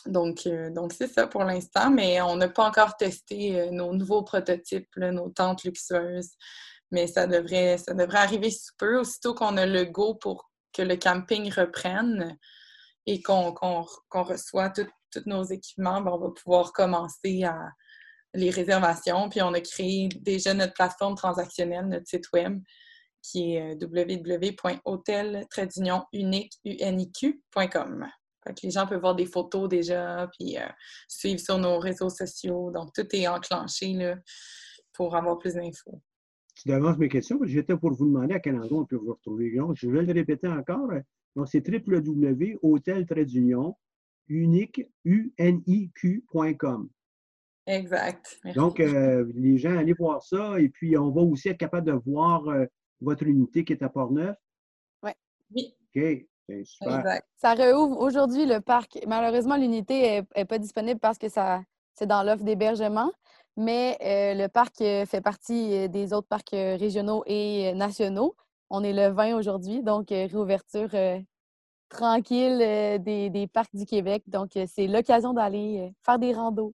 S3: donc, donc c'est ça pour l'instant, mais on n'a pas encore testé nos nouveaux prototypes, nos tentes luxueuses. Mais ça devrait, ça devrait arriver sous peu, aussitôt qu'on a le go pour que le camping reprenne et qu'on reçoit tous nos équipements, ben, on va pouvoir commencer à, les réservations. Puis on a créé déjà notre plateforme transactionnelle, notre site web, qui est euh, www.hotel-unique.com. les gens peuvent voir des photos déjà, puis suivre sur nos réseaux sociaux. Donc, tout est enclenché là, pour avoir plus d'infos.
S1: Tu devances mes questions. J'étais pour vous demander à quel endroit on peut vous retrouver. je vais le répéter encore. Donc, c'est www.hotel-union
S3: Exact.
S1: Donc, euh, les gens, allez voir ça. Et puis, on va aussi être capable de voir euh, votre unité qui est à Port-Neuf.
S2: Ouais.
S3: Oui.
S1: OK. Ben, super. Exact.
S2: Ça réouvre aujourd'hui le parc. Malheureusement, l'unité n'est pas disponible parce que ça c'est dans l'offre d'hébergement. Mais euh, le parc fait partie des autres parcs régionaux et nationaux. On est le 20 aujourd'hui, donc réouverture tranquille euh, des, parcs du Québec. Donc, c'est l'occasion d'aller faire des randos.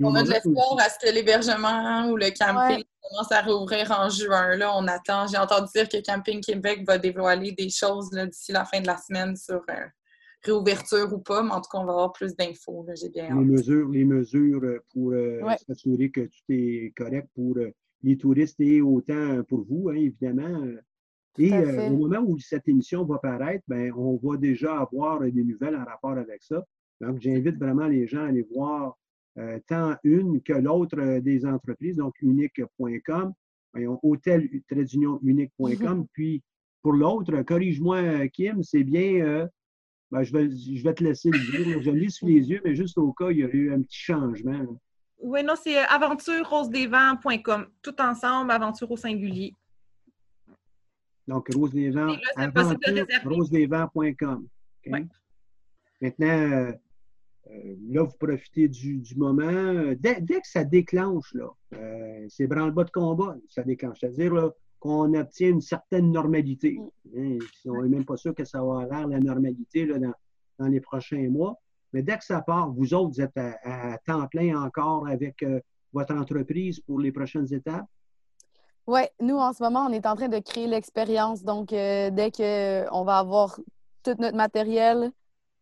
S3: On a de l'espoir à ce que l'hébergement ou le camping commence à rouvrir en juin. Là, on attend. J'ai entendu dire que Camping Québec va dévoiler des choses d'ici la fin de la semaine sur réouverture ou pas, mais en tout cas, on va avoir plus d'infos. J'ai bien
S1: les mesures, les mesures pour s'assurer que tout est correct pour les touristes et autant pour vous, hein, évidemment. Et euh, au moment où cette émission va paraître, ben, on va déjà avoir des nouvelles en rapport avec ça. Donc, j'invite vraiment les gens à aller voir euh, tant une que l'autre euh, des entreprises, donc unique.com, hôtel-unique.com. Puis, pour l'autre, corrige-moi, Kim, c'est bien, ben, je, vais, je vais te laisser le dire. Je lis sous les yeux, mais juste au cas, il y a eu un petit changement.
S4: Oui, non, c'est aventurerosedesvents.com. Tout ensemble, aventure au singulier.
S1: Donc, Rose des Vents, rosedesvents.com. Maintenant, euh, euh, là, vous profitez du, moment. Dès, que ça déclenche, là, euh, c'est branle-bas de combat, ça déclenche. C'est-à-dire qu'on obtient une certaine normalité. Hein, on n'est même pas sûr que ça va avoir la normalité là, dans, les prochains mois. Mais dès que ça part, vous autres, vous êtes à, temps plein encore avec votre entreprise pour les prochaines étapes?
S2: Oui, nous, en ce moment, on est en train de créer l'expérience. Donc, euh, dès qu'on va avoir tout notre matériel,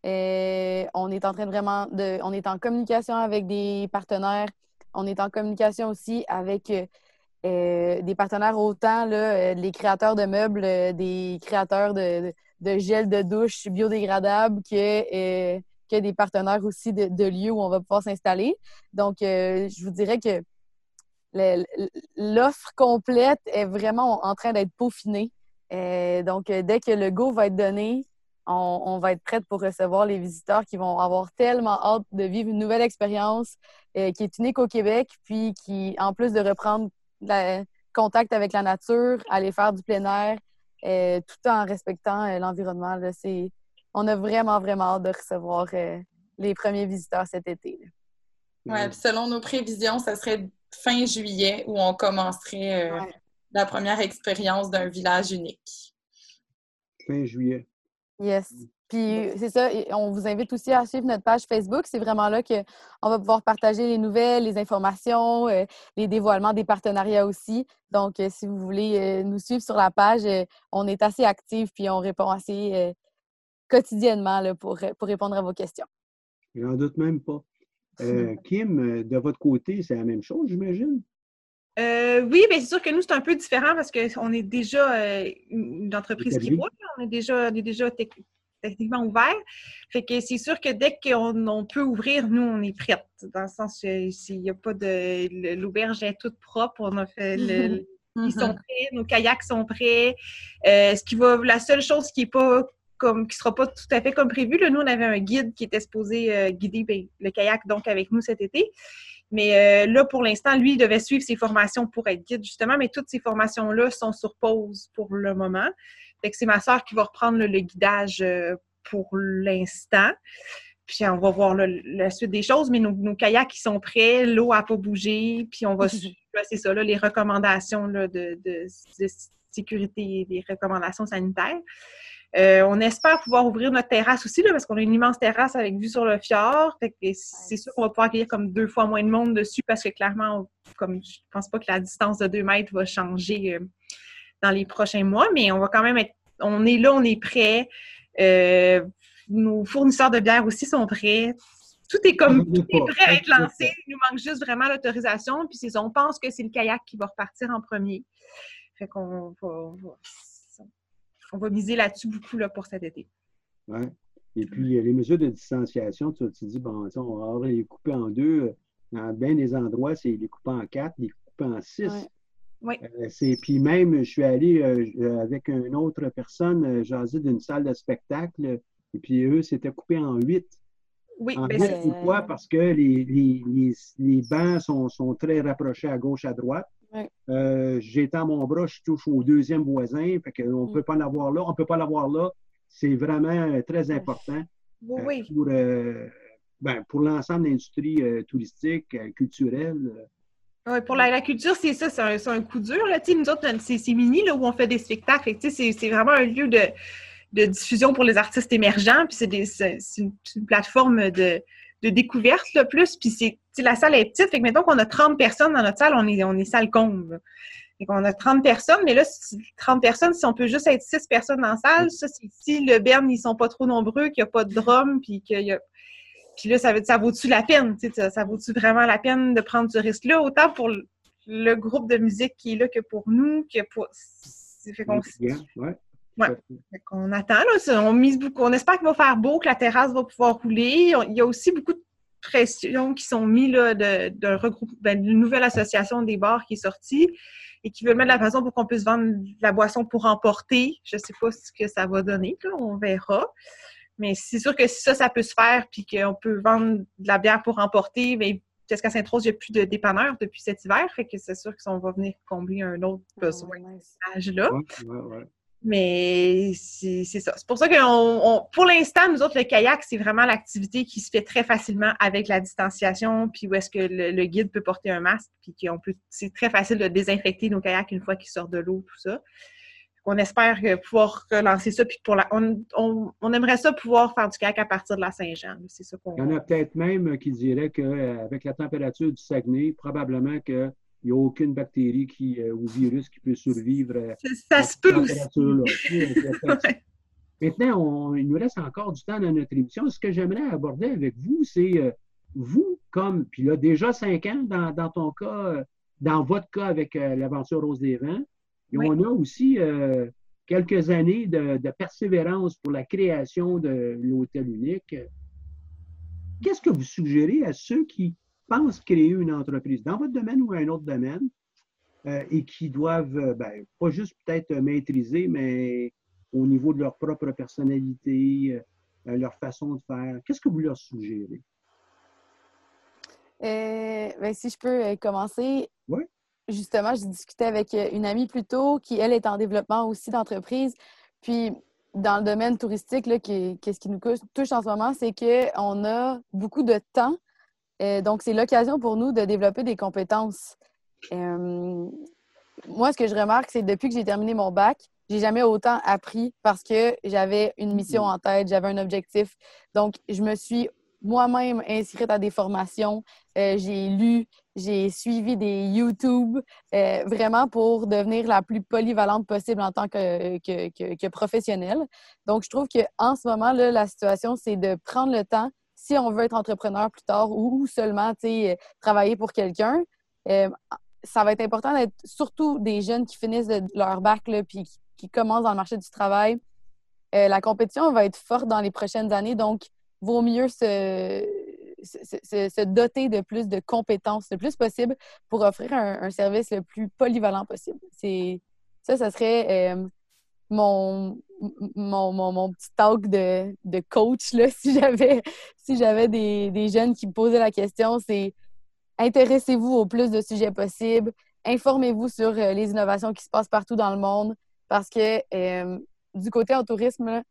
S2: euh, on est en train de vraiment de. On est en communication avec des partenaires. On est en communication aussi avec euh, des partenaires autant les créateurs de meubles, des créateurs de, gel de douche biodégradable que, que des partenaires aussi de, de, lieux où on va pouvoir s'installer. Donc, je vous dirais que l'offre complète est vraiment en train d'être peaufinée. Euh, donc, euh, dès que le go va être donné, on, va être prête pour recevoir les visiteurs qui vont avoir tellement hâte de vivre une nouvelle expérience euh, qui est unique au Québec, puis qui, en plus de reprendre le contact avec la nature, aller faire du plein air, tout en respectant l'environnement. On a vraiment, vraiment hâte de recevoir les premiers visiteurs cet été.
S3: Oui, selon nos prévisions, ça serait fin juillet où on commencerait euh, la première expérience d'un village unique.
S1: Fin juillet.
S2: Yes. Puis c'est ça, on vous invite aussi à suivre notre page Facebook. C'est vraiment là qu'on va pouvoir partager les nouvelles, les informations, euh, les dévoilements des partenariats aussi. Donc, euh, si vous voulez nous suivre sur la page, on est assez actifs puis on répond assez quotidiennement là, pour, pour répondre à vos questions.
S1: J'en doute même pas. Euh, Kim, euh, de votre côté, c'est la même chose, j'imagine?
S4: Euh, oui, bien c'est sûr que nous, c'est un peu différent parce qu'on est déjà une entreprise qui roule, on est déjà, déjà techniquement ouvert. Fait que c'est sûr que dès qu'on peut ouvrir, nous, on est prête. Dans le sens s'il n'y a pas de. L'auberge est toute propre, on a fait Ils sont mm-hmm. prêts, nos kayaks sont prêts. ce qui va, la seule chose qui n'est pas comme qui sera pas tout à fait comme prévu. Là, nous, on avait un guide qui était supposé euh, guider ben, le kayak donc avec nous cet été. Mais euh, là, pour l'instant, lui, il devait suivre ses formations pour être guide, justement, mais toutes ces formations-là sont sur pause pour le moment. Fait que c'est ma soeur qui va reprendre le guidage euh, pour l'instant. Puis on va voir la suite des choses, mais nos, kayaks qui sont prêts, l'eau n'a pas bougé, puis on va suivre, c'est ça, les recommandations de, de, sécurité, les recommandations sanitaires. Euh, on espère pouvoir ouvrir notre terrasse aussi, là, parce qu'on a une immense terrasse avec vue sur le fjord. c'est sûr qu'on va pouvoir accueillir comme deux fois moins de monde dessus parce que clairement, comme je pense pas que la distance de deux mètres va changer euh, dans les prochains mois, mais on va quand même être. On est là, on est prêt. Euh, nos fournisseurs de bière aussi sont prêts. Tout est comme prêt à être lancé. Il nous manque juste vraiment l'autorisation. Puis on pense que c'est le kayak qui va repartir en premier. Fait qu'on va on va miser là-dessus beaucoup là, pour cet été.
S1: Oui. Et puis, les mesures de distanciation, tu, te dis, bon, on va les couper en deux. Dans bien des endroits, c'est les couper en quatre, les couper en six.
S4: Oui.
S1: Euh, puis même, je suis allé euh, avec une autre personne, euh, jaser d'une salle de spectacle, et puis eux, c'était coupé en huit.
S4: Oui,
S1: en huit, pourquoi? Parce que les, les, les, bancs sont, sont, très rapprochés à gauche, à droite.
S2: Oui.
S1: J'étends mon bras, je touche au deuxième voisin, fait qu'on ne mm. peut pas l'avoir là. On ne peut pas l'avoir là. C'est vraiment très important
S4: oui,
S1: pour, ben, pour l'ensemble de l'industrie touristique, culturelle.
S4: Pour la, culture, c'est ça, c'est un, coup dur. Là. Nous autres, c'est mini là, où on fait des spectacles. C'est vraiment un lieu de, diffusion pour les artistes émergents. Puis c'est une, une, plateforme de, découverte le plus. Puis c'est la salle est petite. Fait que mettons qu'on a 30 personnes dans notre salle, on est, on est salle comble. Fait qu'on a 30 personnes, mais là, 30 personnes, si on peut juste être 6 personnes dans la salle, ça, c'est si le Berne, ils sont pas trop nombreux, qu'il n'y a pas de drum, puis qu'il y a puis là, ça, ça vaut-tu la peine? Ça, ça vaut-tu vraiment la peine de prendre ce risque-là? Autant pour le, groupe de musique qui est là que pour nous, que pour.
S1: Fait qu'on ouais.
S4: Ouais. On attend, là, on mise beaucoup. On espère qu'il va faire beau, que la terrasse va pouvoir rouler. Il y a aussi beaucoup de pressions qui sont mises d'un regroupe, ben, d'une nouvelle association des bars qui est sortie et qui veut mettre la façon pour qu'on puisse vendre la boisson pour emporter. Je ne sais pas ce que ça va donner, on verra. Mais c'est sûr que si ça, ça peut se faire, puis qu'on peut vendre de la bière pour emporter, mais jusqu'à Saint-Rose, il n'y a plus de dépanneurs depuis cet hiver, fait que c'est sûr qu'on va venir combler un autre ah, besoin là Mais c'est ça. C'est pour ça que pour l'instant, nous autres, le kayak, c'est vraiment l'activité qui se fait très facilement avec la distanciation, puis où est-ce que le, guide peut porter un masque, puis qu'on peut. C'est très facile de désinfecter nos kayaks une fois qu'ils sortent de l'eau, tout ça on espère pouvoir relancer ça. Puis pour la, on, aimerait ça pouvoir faire du kayak à partir de la Saint-Jean. C'est ça qu'on.
S1: Il y en a peut-être même qui diraient qu'avec la température du Saguenay, probablement qu'il n'y a aucune bactérie qui, euh, ou virus qui peut survivre à,
S4: ça cette température-là.
S1: Maintenant, il nous reste encore du temps dans notre émission. Ce que j'aimerais aborder avec vous, c'est euh, vous, comme, puis là, déjà cinq ans dans, ton cas, euh, dans votre cas avec l'aventure Rose des Vents, et on a aussi quelques années de, persévérance pour la création de l'hôtel unique. Qu'est-ce que vous suggérez à ceux qui pensent créer une entreprise dans votre domaine ou un autre domaine euh, et qui doivent, euh, ben, pas juste peut-être maîtriser, mais au niveau de leur propre personnalité, leur façon de faire? Qu'est-ce que vous leur suggérez?
S2: Ben, si je peux commencer,
S1: oui
S2: justement, j'ai discuté avec euh, une amie plus tôt qui, elle, est en développement aussi d'entreprise. Puis, dans le domaine touristique, qu'est-ce qui nous touche en ce moment, c'est qu'on a beaucoup de temps. Euh, donc, c'est l'occasion pour nous de développer des compétences. Euh, moi, ce que je remarque, c'est depuis que j'ai terminé mon bac, j'ai jamais autant appris parce que j'avais une mission en tête, j'avais un objectif. Donc, je me suis moi-même inscrite à des formations. Euh, j'ai lu, j'ai suivi des YouTube vraiment pour devenir la plus polyvalente possible en tant que, que, professionnelle. Donc, je trouve qu'en ce moment, là, la situation, c'est de prendre le temps, si on veut être entrepreneur plus tard ou seulement travailler pour quelqu'un. Euh, ça va être important d'être surtout des jeunes qui finissent leur bac puis qui commencent dans le marché du travail. la compétition va être forte dans les prochaines années, donc vaut mieux se, doter de plus de compétences le plus possible pour offrir un, service le plus polyvalent possible. Ça, ça serait euh, mon, mon, petit talk de, coach là, si j'avais si j'avais des, jeunes qui me posaient la question, c'est intéressez-vous au plus de sujets possibles, informez-vous sur euh, les innovations qui se passent partout dans le monde parce que euh, du côté en tourisme,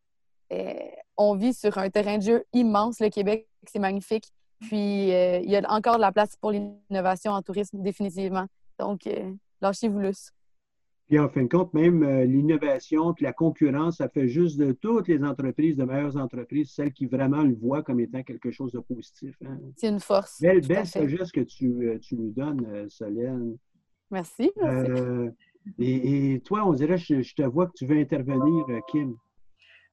S2: on vit sur un terrain de jeu immense. Le Québec, c'est magnifique. Puis, euh, il y a encore de la place pour l'innovation en tourisme, définitivement. Donc, euh, lâchez-vous lousse.
S1: Puis, en fin de compte, même euh, l'innovation puis la concurrence, ça fait juste de toutes les entreprises, de meilleures entreprises, celles qui vraiment le voient comme étant quelque chose de positif. Hein.
S2: C'est une force.
S1: Belle, belle sagesse que tu, tu, nous donnes, Solène.
S2: Merci.
S1: Et, toi, on dirait, je, je, te vois que tu veux intervenir, Kim.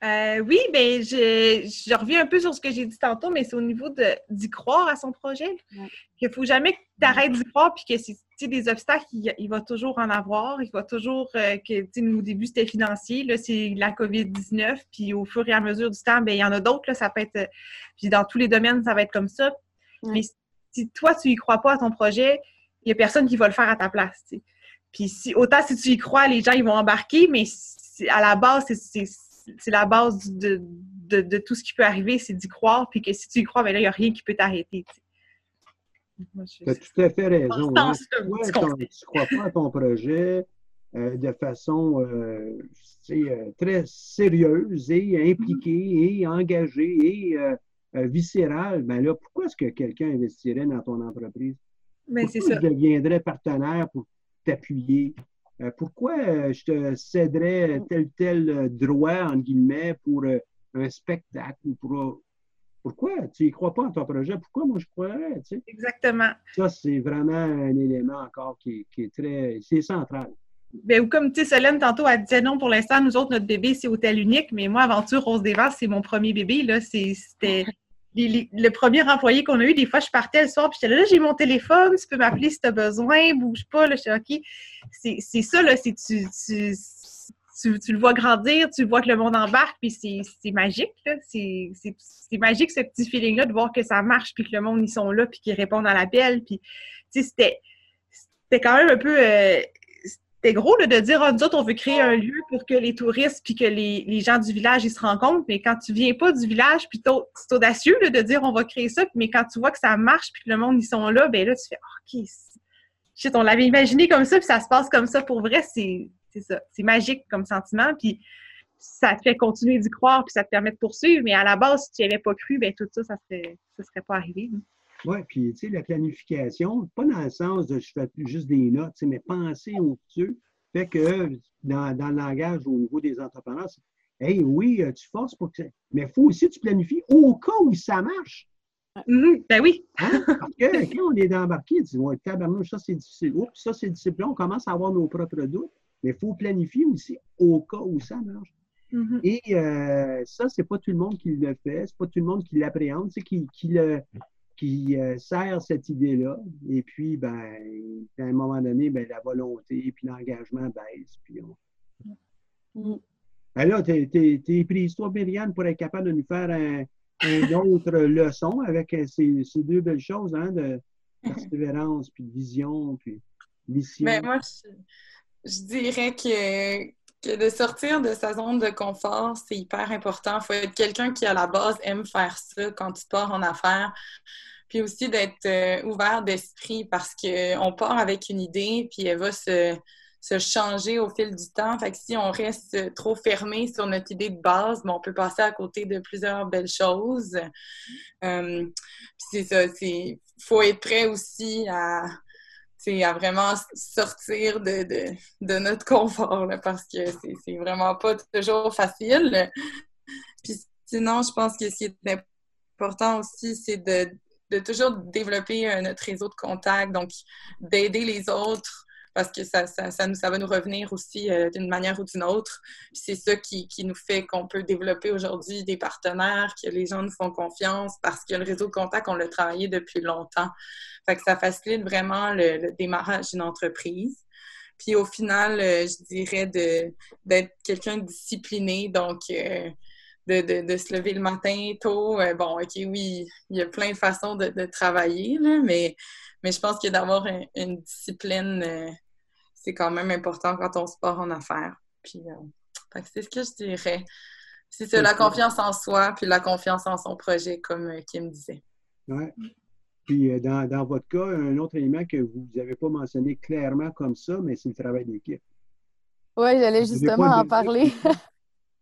S4: Euh, oui, bien, je, je, reviens un peu sur ce que j'ai dit tantôt, mais c'est au niveau d'y croire à son projet. Il ne faut jamais que tu arrêtes d'y croire, puis que c'est des obstacles, il, va toujours en avoir. Il va toujours, euh, que, au début, c'était financier, là, c'est la COVID-19, puis au fur et à mesure du temps, bien, il y en a d'autres, ça peut être, puis dans tous les domaines, ça va être comme ça. Mais si toi, tu y crois pas à ton projet, il n'y a personne qui va le faire à ta place. Puis si, autant si tu y crois, les gens ils vont embarquer, mais à la base, c'est la base de, de, tout ce qui peut arriver, c'est d'y croire, puis que si tu y crois, ben là, il n'y a rien qui peut t'arrêter.
S1: Tu as tout à fait raison. Hein. tu ne crois pas à ton projet euh, de façon euh, euh, très sérieuse et impliquée et engagée et viscérale, ben là, pourquoi est-ce que quelqu'un investirait dans ton entreprise?
S4: Mais ben, ça.
S1: je deviendrais partenaire pour t'appuyer? Pourquoi je te céderais tel tel euh, droit, en guillemets, pour un spectacle pour. Pourquoi? Tu n'y crois pas en ton projet? Pourquoi moi je croirais?
S4: Exactement.
S1: Ça, c'est vraiment un élément encore qui, est très. C'est central.
S4: Bien, ou comme tu sais, Solène, tantôt, elle disait non, pour l'instant, nous autres, notre bébé, c'est hôtel unique, mais moi, Aventure Rose des Vases, c'est mon premier bébé. Là. C'était le premier employé qu'on a eu, des fois, je partais le soir, puis j'étais là, j'ai mon téléphone, tu peux m'appeler si tu as besoin, bouge pas, là, je suis OK. C'est ça, là, c'est tu, tu, tu, le vois grandir, tu vois que le monde embarque, puis c'est magique, là. C'est magique, ce petit feeling-là, de voir que ça marche, puis que le monde, ils sont là, puis qu'ils répondent à l'appel, puis, c'était quand même un peu... Euh, c'était gros de dire, ah, nous autres, on veut créer un lieu pour que les touristes puis que les, gens du village ils se rencontrent. Mais quand tu viens pas du village, puis c'est audacieux de dire, on va créer ça. Mais quand tu vois que ça marche puis que le monde, ils sont là, ben là, tu fais, ah, OK, shit, on l'avait imaginé comme ça, puis ça se passe comme ça. Pour vrai, c'est ça. C'est magique comme sentiment. Puis ça te fait continuer d'y croire, puis ça te permet de poursuivre. Mais à la base, si tu n'y avais pas cru, ben tout ça, ça ne serait, ça serait pas arrivé.
S1: Oui, puis tu sais, la planification, pas dans le sens de je fais juste des notes, mais penser au futur. Fait que dans, dans, le langage au niveau des entrepreneurs, c'est Hey, oui, euh, tu forces pour que Mais il faut aussi que tu planifies au cas où ça marche.
S4: Mm-hmm. ben oui.
S1: Hein? Parce que quand on est embarqué, on dit ouais, ça c'est difficile. Oups, ça c'est difficile. On commence à avoir nos propres doutes. Mais il faut planifier aussi au cas où ça marche. Mm-hmm. Et euh, ça, c'est pas tout le monde qui le fait, c'est pas tout le monde qui l'appréhende, c'est qui, qui, le, qui euh, sert cette idée-là. Et puis, ben, à un moment donné, ben, la volonté puis l'engagement baisse. Puis mm. ben là, tu es, prise, toi, Myriam, pour être capable de nous faire un, une autre leçon avec euh, ces, ces, deux belles choses, hein, de persévérance, puis de vision, puis mission.
S3: Ben, moi, je, dirais que, de sortir de sa zone de confort, c'est hyper important. Il faut être quelqu'un qui, à la base, aime faire ça quand tu pars en affaires puis aussi d'être euh, ouvert d'esprit parce qu'on part avec une idée, puis elle va se, changer au fil du temps. Fait que si on reste trop fermé sur notre idée de base, ben, on peut passer à côté de plusieurs belles choses. Euh, c'est ça, il faut être prêt aussi à, à vraiment sortir de, notre confort parce que c'est vraiment pas toujours facile. Puis sinon, je pense que ce qui est important aussi, c'est de de toujours développer euh, notre réseau de contacts, donc d'aider les autres parce que ça, ça, nous, ça va nous revenir aussi euh, d'une manière ou d'une autre. C'est ça qui, qui, nous fait qu'on peut développer aujourd'hui des partenaires, que les gens nous font confiance parce que le réseau de contacts, on l'a travaillé depuis longtemps. Fait que ça facilite vraiment le, démarrage d'une entreprise. Puis au final, euh, je dirais d'être quelqu'un de discipliné, donc de, se lever le matin tôt. Euh, bon, OK, oui, il y a plein de façons de, travailler, mais, mais je pense que d'avoir une discipline, euh, c'est quand même important quand on se part en affaires. Puis, euh, c'est ce que je dirais. C'est la confiance en soi, puis la confiance en son projet, comme Kim disait.
S1: Oui. Puis, dans, votre cas, un autre élément que vous n'avez pas mentionné clairement comme ça, mais c'est le travail d'équipe.
S2: Oui, j'allais justement en parler.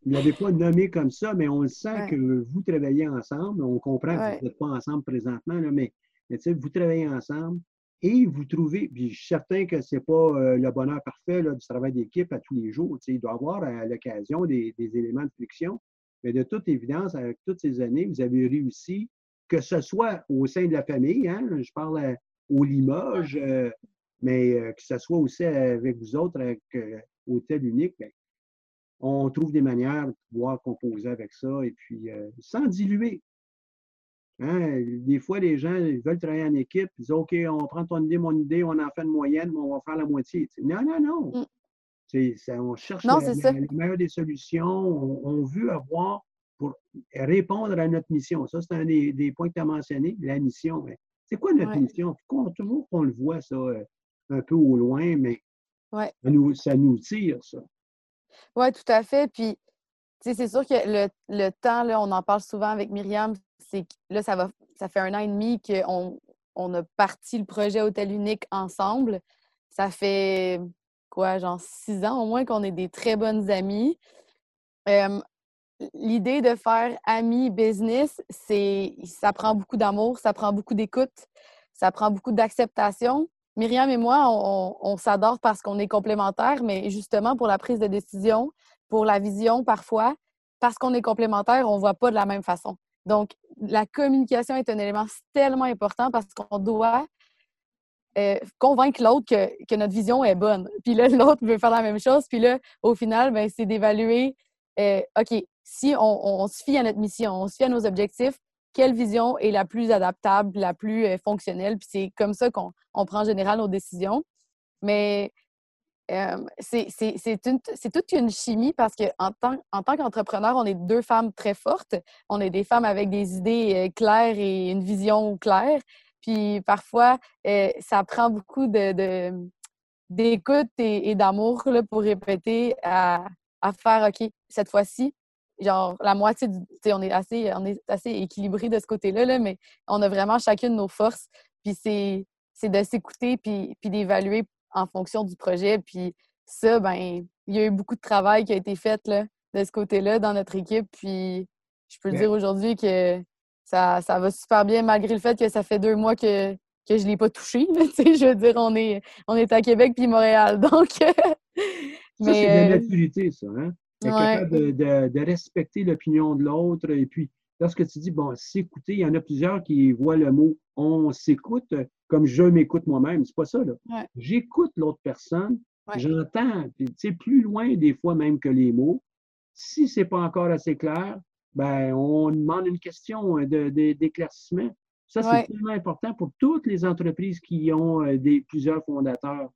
S1: Vous ne l'avez pas nommé comme ça, mais on le sent que vous travaillez ensemble. On comprend que vous n'êtes pas ensemble présentement, mais, vous travaillez ensemble et vous trouvez, puis je suis certain que ce n'est pas euh, le bonheur parfait du travail d'équipe à tous les jours. Il doit y avoir à l'occasion des, éléments de friction, mais de toute évidence, avec toutes ces années, vous avez réussi, que ce soit au sein de la famille, hein, je parle au Limoges, euh, mais euh, que ce soit aussi avec vous autres, avec Hôtel Unique, bien, on trouve des manières de pouvoir composer avec ça et puis euh, sans diluer. Hein, des fois, les gens veulent travailler en équipe, ils disent OK, on prend ton idée, mon idée, on en fait une moyenne, mais on va faire la moitié. Non, non, non. Mm. on cherche la, meilleure des solutions. On, veut avoir pour répondre à notre mission. Ça, c'est un des, points que tu as mentionné, la mission. C'est quoi notre mission? toujours qu'on le voit, ça, euh, un peu au loin, mais
S2: ça,
S1: nous, ça nous tire, ça.
S2: Oui, tout à fait. Puis, c'est sûr que le, temps, là, on en parle souvent avec Myriam, c'est que là, ça, va, ça fait un an et demi qu'on on a parti le projet Hôtel Unique ensemble. Ça fait quoi, genre six ans au moins qu'on est des très bonnes amies. L'idée de faire amis business, c'est ça prend beaucoup d'amour, ça prend beaucoup d'écoute, ça prend beaucoup d'acceptation. Myriam et moi, on, s'adore parce qu'on est complémentaires, mais justement pour la prise de décision, pour la vision parfois, parce qu'on est complémentaires, on ne voit pas de la même façon. Donc, la communication est un élément tellement important parce qu'on doit euh, convaincre l'autre que, notre vision est bonne. Puis là, l'autre veut faire la même chose. Puis là, au final, ben, c'est d'évaluer, euh, OK, si on, se fie à notre mission, on se fie à nos objectifs, quelle vision est la plus adaptable, la plus euh, fonctionnelle. Puis c'est comme ça qu'on prend en général nos décisions. Mais c'est toute une chimie parce qu'en tant, en tant qu'entrepreneur, on est deux femmes très fortes. On est des femmes avec des idées euh, claires et une vision claire. Puis parfois, euh, ça prend beaucoup de, d'écoute et, d'amour pour répéter à, faire OK, cette fois-ci, genre la moitié du. On est assez, on est assez équilibré de ce côté-là, là, mais on a vraiment chacune nos forces. Puis c'est, de s'écouter puis, puis d'évaluer en fonction du projet. Puis ça, ben, il y a eu beaucoup de travail qui a été fait là, de ce côté-là dans notre équipe. Puis je peux le dire aujourd'hui que ça, ça, va super bien, malgré le fait que ça fait deux mois que, que je ne l'ai pas touché. je veux dire, on est, on est à Québec puis Montréal. Donc.
S1: ça, c'est de la euh, maturité, ça. Hein? Être capable de, de, respecter l'opinion de l'autre. Et puis, lorsque tu dis, bon, s'écouter, il y en a plusieurs qui voient le mot on s'écoute comme je m'écoute moi-même. C'est pas ça, là. J'écoute l'autre personne, j'entends, tu sais, plus loin des fois même que les mots. Si c'est pas encore assez clair, ben, on demande une question d'éclaircissement. Ça, c'est tellement important pour toutes les entreprises qui ont euh, des, plusieurs fondateurs.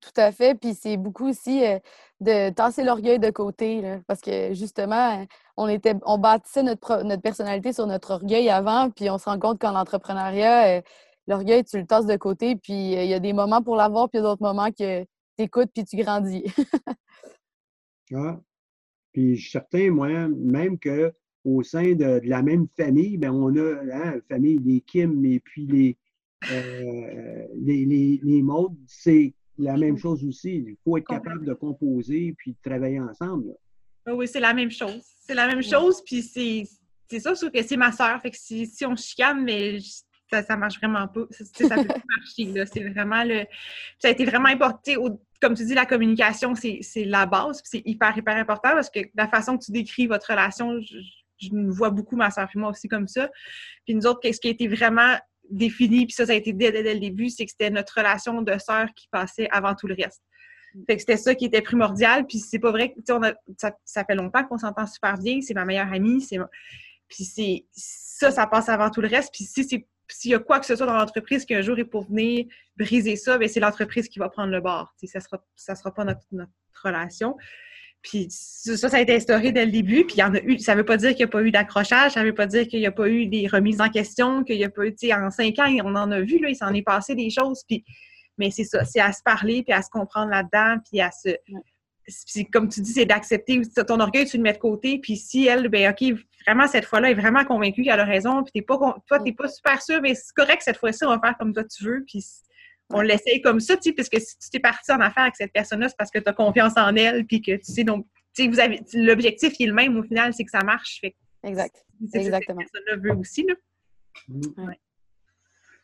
S2: Tout à fait. Puis c'est beaucoup aussi euh, de tasser l'orgueil de côté. parce que justement, on était on bâtissait notre, notre personnalité sur notre orgueil avant, puis on se rend compte qu'en entrepreneuriat, euh, l'orgueil, tu le tasses de côté, puis euh, il y a des moments pour l'avoir, puis d'autres moments que tu écoutes, puis tu grandis.
S1: ah. Puis certains, moi, même que au sein de, la même famille, ben on a hein, la famille des Kim et puis les, les, les, les modes, c'est la même chose aussi. Il faut être capable de composer puis de travailler ensemble.
S4: Ah oui, c'est la même chose. C'est la même chose, puis c'est ça, sauf que c'est ma soeur. Fait que si, si, on chicane, mais ça, ça marche vraiment pas. Ça, ça peut pas marcher. C'est vraiment le. Ça a été vraiment important. Comme tu dis, la communication, c'est la base, c'est hyper, hyper important parce que la façon que tu décris votre relation, je, je vois beaucoup ma soeur et moi aussi comme ça. Puis nous autres, qu'est-ce qui a été vraiment défini, puis ça, ça a été dès, le début, c'est que c'était notre relation de sœur qui passait avant tout le reste. Mm. Fait que c'était ça qui était primordial, puis c'est pas vrai, on a, ça, ça, fait longtemps qu'on s'entend super bien, c'est ma meilleure amie, c'est puis c'est ça, ça passe avant tout le reste, puis si c'est s'il y a quoi que ce soit dans l'entreprise qui un jour est pour venir briser ça, bien, c'est l'entreprise qui va prendre le bord. Ça sera, ça sera pas notre, notre relation. Puis ça, ça a été instauré dès le début. Puis il y en a eu. Ça veut pas dire qu'il n'y a pas eu d'accrochage, ça veut pas dire qu'il n'y a pas eu des remises en question, qu'il n'y a pas eu, tu sais, en cinq ans, on en a vu, là, il s'en est passé des choses. Puis, mais c'est ça, c'est à se parler, puis à se comprendre là-dedans, puis à se. comme tu dis, c'est d'accepter ton orgueil, tu le mets de côté. Puis si elle, ben OK, vraiment, cette fois-là, elle est vraiment convaincue qu'elle a raison, puis t'es pas, toi, t'es pas super sûr, mais c'est correct cette fois-ci, on va faire comme toi tu veux. Puis on l'essaye comme ça, tu sais, parce que si tu t'es parti en affaire avec cette personne-là, c'est parce que tu as confiance en elle, puis que tu sais, donc, tu sais, vous avez, l'objectif qui est le même au final, c'est que ça marche. Fait
S2: exact. C'est exactement.
S4: cette personne-là veut aussi, là.
S1: Mm.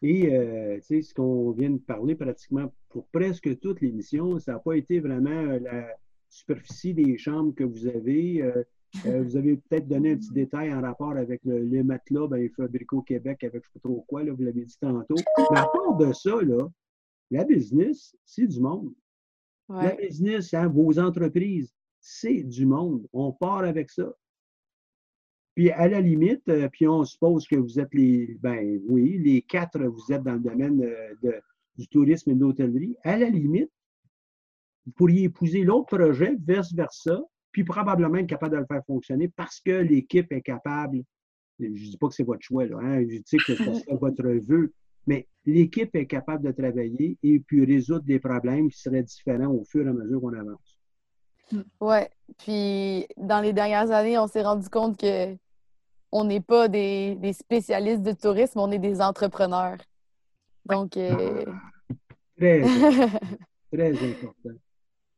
S1: Et, euh, tu sais, ce qu'on vient de parler pratiquement pour presque toute l'émission, ça n'a pas été vraiment euh, la superficie des chambres que vous avez. Euh, vous avez peut-être donné un petit détail en rapport avec le, les matelas, ben, Fabrico Québec, avec je ne sais pas trop quoi, là, vous l'avez dit tantôt. Mais à part de ça, là, la business, c'est du monde. La business, hein, vos entreprises, c'est du monde. On part avec ça. Puis à la limite, euh, puis on suppose que vous êtes les, ben oui, les quatre, vous êtes dans le domaine de, du tourisme et de l'hôtellerie. À la limite, vous pourriez épouser l'autre projet, vice-versa, puis probablement être capable de le faire fonctionner parce que l'équipe est capable. Je ne dis pas que c'est votre choix, là, hein, je dis que c'est votre vœu, mais l'équipe est capable de travailler et puis résoudre des problèmes qui seraient différents au fur et à mesure qu'on avance.
S2: Oui. Puis dans les dernières années, on s'est rendu compte que on n'est pas des, spécialistes de tourisme, on est des entrepreneurs. Donc. Euh,
S1: ah, très, très important.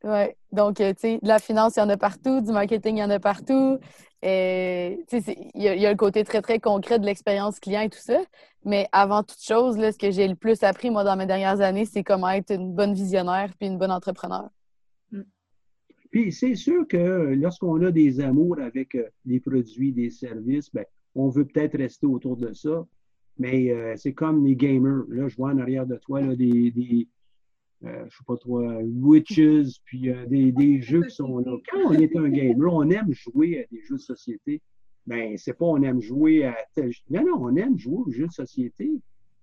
S2: Oui. Donc, euh, tu sais, de la finance, il y en a partout, du marketing, il y en a partout. Et, tu sais, il y, a le côté très, très concret de l'expérience client et tout ça. Mais avant toute chose, là, ce que j'ai le plus appris, moi, dans mes dernières années, c'est comment être une bonne visionnaire puis une bonne entrepreneur.
S1: Puis c'est sûr que lorsqu'on a des amours avec euh, des produits, des services, ben, on veut peut-être rester autour de ça. Mais euh, c'est comme les gamers. Là, je vois en arrière de toi là, des, des euh, je sais pas toi, Witches, puis des, jeux qui sont là. Quand on est un gamer, on aime jouer à des jeux de société. Ben, c'est pas on aime jouer à tel Non, non, on aime jouer aux jeux de société.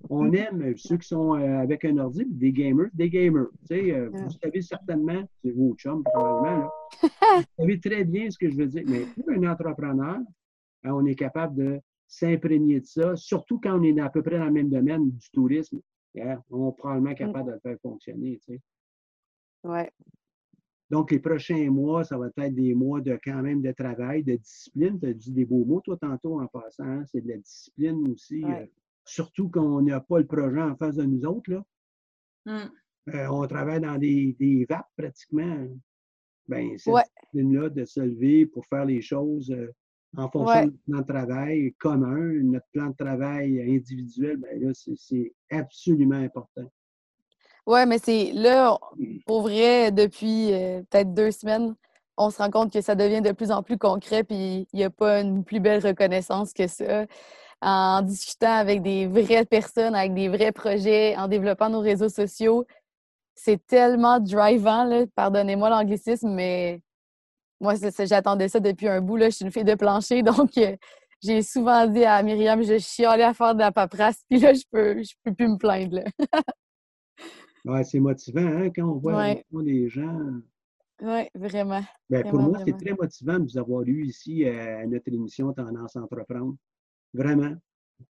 S1: On mm-hmm. aime ceux qui sont euh, avec un ordi, des gamers, des gamers. Tu sais, euh, vous savez certainement, c'est vos chums probablement, là, vous savez très bien ce que je veux dire. Mais pour un entrepreneur, hein, on est capable de s'imprégner de ça, surtout quand on est à peu près dans le même domaine du tourisme. Hein, on est probablement capable de le faire fonctionner. Tu sais.
S2: Ouais.
S1: Donc, les prochains mois, ça va être des mois de quand même de travail, de discipline. Tu as dit des beaux mots, toi, tantôt, en passant. Hein, c'est de la discipline aussi. Euh, surtout quand on n'a pas le projet en face de nous autres. Là.
S3: Mmh.
S1: Euh, on travaille dans des, des vapes pratiquement. Ben, cette discipline-là de se lever pour faire les choses euh, en fonction de notre plan de travail commun, notre plan de travail individuel, ben là, c'est absolument important.
S2: Oui, mais c'est là, pour vrai, depuis euh, peut-être deux semaines, on se rend compte que ça devient de plus en plus concret, puis il n'y a pas une plus belle reconnaissance que ça en discutant avec des vraies personnes, avec des vrais projets, en développant nos réseaux sociaux. C'est tellement drivant, pardonnez-moi l'anglicisme, mais moi, j'attendais ça depuis un bout. Là. Je suis une fille de plancher, donc euh, j'ai souvent dit à Myriam, je chialais à faire de la paperasse, puis là, je peux, je peux plus me plaindre.
S1: ouais, c'est motivant hein, quand on voit les gens.
S2: Oui, vraiment.
S1: Ben, pour moi, c'est très motivant de vous avoir eu ici à notre émission Tendance Entreprendre vraiment.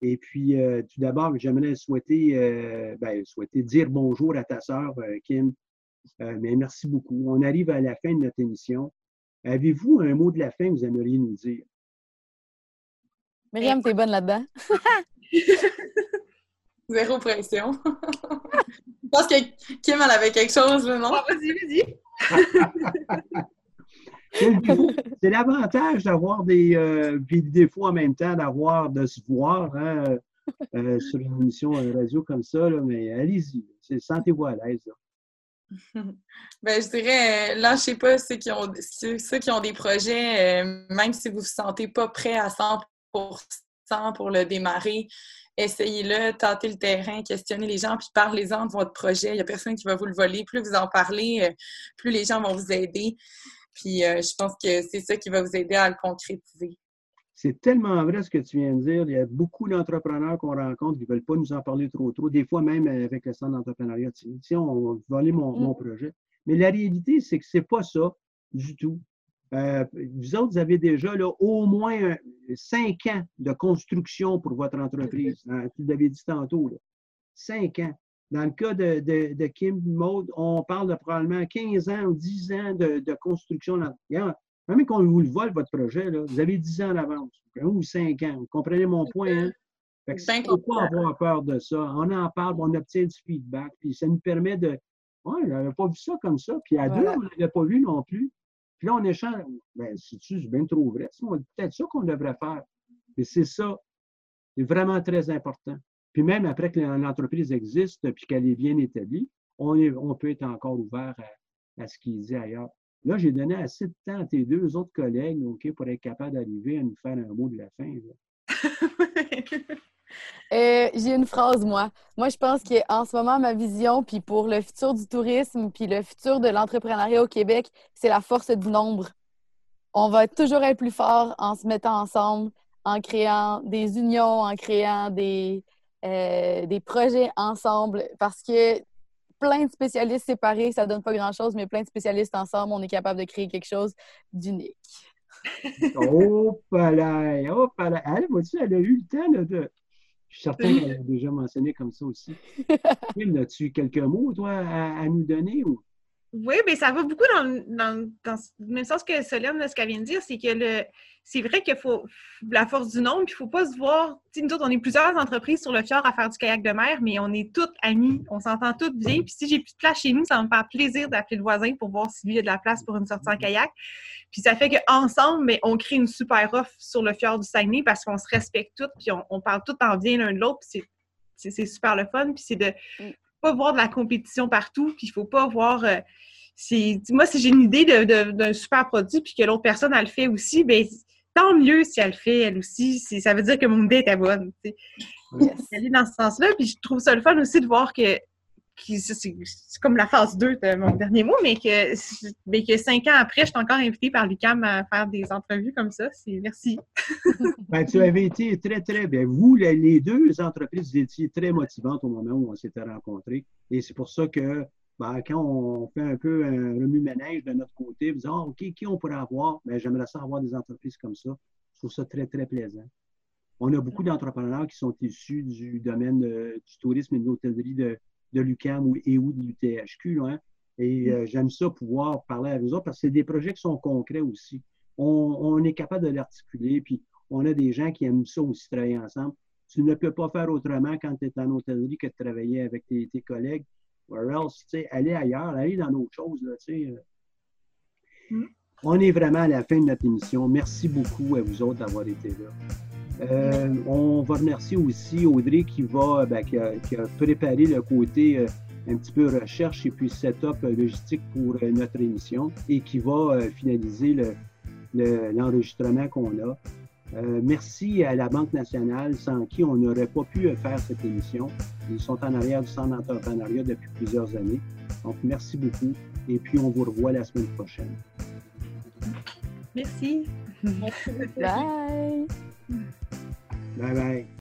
S1: Et puis, euh, tout d'abord, j'aimerais souhaiter, euh, ben, souhaiter dire bonjour à ta sœur, euh, Kim. mais merci beaucoup. On arrive à la fin de notre émission. Avez-vous un mot de la fin que vous aimeriez nous dire?
S2: Myriam, t'es bonne là-dedans.
S3: Zéro pression. Je pense que Kim, elle avait quelque chose, non?
S4: Ah, vas-y, vas-y.
S1: c'est l'avantage d'avoir des, euh, des fois en même temps, d'avoir, de se voir hein, euh, sur une émission euh, radio comme ça, mais allez-y, sentez-vous à l'aise.
S3: Ben, je dirais, lâchez pas ceux qui ont, ceux, qui ont des projets, même si vous ne vous sentez pas prêt à 100% pour le démarrer, essayez-le, tentez le terrain, questionnez les gens, puis parlez-en de votre projet. Il n'y a personne qui va vous le voler. Plus vous en parlez, plus les gens vont vous aider. Puis euh, je pense que c'est ça qui va vous aider à le concrétiser.
S1: C'est tellement vrai ce que tu viens de dire. Il y a beaucoup d'entrepreneurs qu'on rencontre qui ne veulent pas nous en parler trop trop. Des fois même avec le centre d'entrepreneuriat. Si on va voler mon, mon, mm. projet. Mais la réalité, c'est que ce n'est pas ça du tout. Euh, vous autres, vous avez déjà là, au moins cinq ans de construction pour votre entreprise. Hein, tu l'avais dit tantôt. Cinq ans. Dans le cas de, de, Kim Mode, on parle de probablement 15 ans ou 10 ans de, de construction. Même quand vous le vole, votre projet, là, vous avez 10 ans d'avance, ou 5 ans. Vous comprenez mon point? Hein? Il ne faut pas avoir peur de ça. On en parle, on obtient du feedback, puis ça nous permet de. Ouais, on n'avait pas vu ça comme ça. Puis à deux, on ne l'avait pas vu non plus. Puis là, on échange. Ben, c'est-tu bien trop vrai? C'est peut-être ça qu'on devrait faire. Mais c'est ça. C'est vraiment très important. Puis même après que l'entreprise existe puis qu'elle est bien établie, on, on peut être encore ouvert à, ce qu'il dit ailleurs. Là, j'ai donné assez de temps à tes deux autres collègues OK, pour être capable d'arriver à nous faire un mot de la fin.
S2: Euh, j'ai une phrase, moi. Moi, je pense qu'en ce moment, ma vision, puis pour le futur du tourisme, puis le futur de l'entrepreneuriat au Québec, c'est la force du nombre. on va toujours être plus fort en se mettant ensemble, en créant des unions, en créant des, euh, des projets ensemble, parce que plein de spécialistes séparés, ça donne pas grand-chose, mais plein de spécialistes ensemble, on est capable de créer quelque chose d'unique.
S1: oh, là, oh, là. Elle, vois-tu, elle a eu le temps de. Je suis certain qu'elle a déjà mentionné comme ça aussi. As-tu quelques mots, toi, à, nous donner? Ou?
S4: Oui, mais ça va beaucoup dans, dans, dans, le même sens que Solène, ce qu'elle vient de dire, c'est que le, c'est vrai qu'il faut la force du nombre, puis il faut pas se voir. Nous autres, on est plusieurs entreprises sur le fjord à faire du kayak de mer, mais on est toutes amis, on s'entend toutes bien. Puis si j'ai plus de place chez nous, ça me faire plaisir d'appeler le voisin pour voir s'il y a de la place pour une sortie en kayak. Puis ça fait qu'ensemble, mais on crée une super offre sur le fjord du Saguenay parce qu'on se respecte toutes, puis on, parle tout en bien l'un de l'autre, puis c'est super le fun. Puis c'est de mm. Pas voir de la compétition partout, puis il ne faut pas voir. Euh, moi, si j'ai une idée d'un super produit puis que l'autre personne, elle le fait aussi, ben tant mieux si elle le fait, elle aussi. Ça veut dire que mon idée était bonne. Yes. Est dans ce sens-là. Puis je trouve ça le fun aussi de voir que, c'est comme la phase 2 de mon dernier mot, mais que, mais que cinq ans après, je suis encore invitée par l'UCAM à faire des entrevues comme ça. Merci.
S1: ben, tu avais été très, très bien. Vous, les deux entreprises, vous étiez très motivantes au moment où on s'était rencontrés. Et c'est pour ça que ben, quand on fait un peu un remue-ménage de notre côté, vous disons, ah, OK, qui on pourrait avoir? Ben, j'aimerais ça avoir des entreprises comme ça. Je trouve ça très, très plaisant. On a beaucoup d'entrepreneurs qui sont issus du domaine du tourisme et de l'hôtellerie de, de l'UCAM et ou de l'UTHQ. Hein? Et euh, j'aime ça pouvoir parler avec vous autres parce que c'est des projets qui sont concrets aussi. On, est capable de l'articuler, puis on a des gens qui aiment ça aussi travailler ensemble. Tu ne peux pas faire autrement quand tu es en hôtellerie que de travailler avec tes collègues or else, aller ailleurs, aller dans d'autres choses. Là, euh. mm. On est vraiment à la fin de notre émission. Merci beaucoup à vous autres d'avoir été là. Euh, on va remercier aussi Audrey qui, va, ben, qui, a, préparé le côté euh, un petit peu recherche et puis setup logistique pour notre émission et qui va finaliser l'enregistrement qu'on a. Euh, merci à la Banque nationale, sans qui on n'aurait pas pu faire cette émission. Ils sont en arrière du centre d'entrepreneuriat depuis plusieurs années. Donc, merci beaucoup. Et puis, on vous revoit la semaine prochaine.
S4: Merci.
S2: Bye.
S1: Bye bye.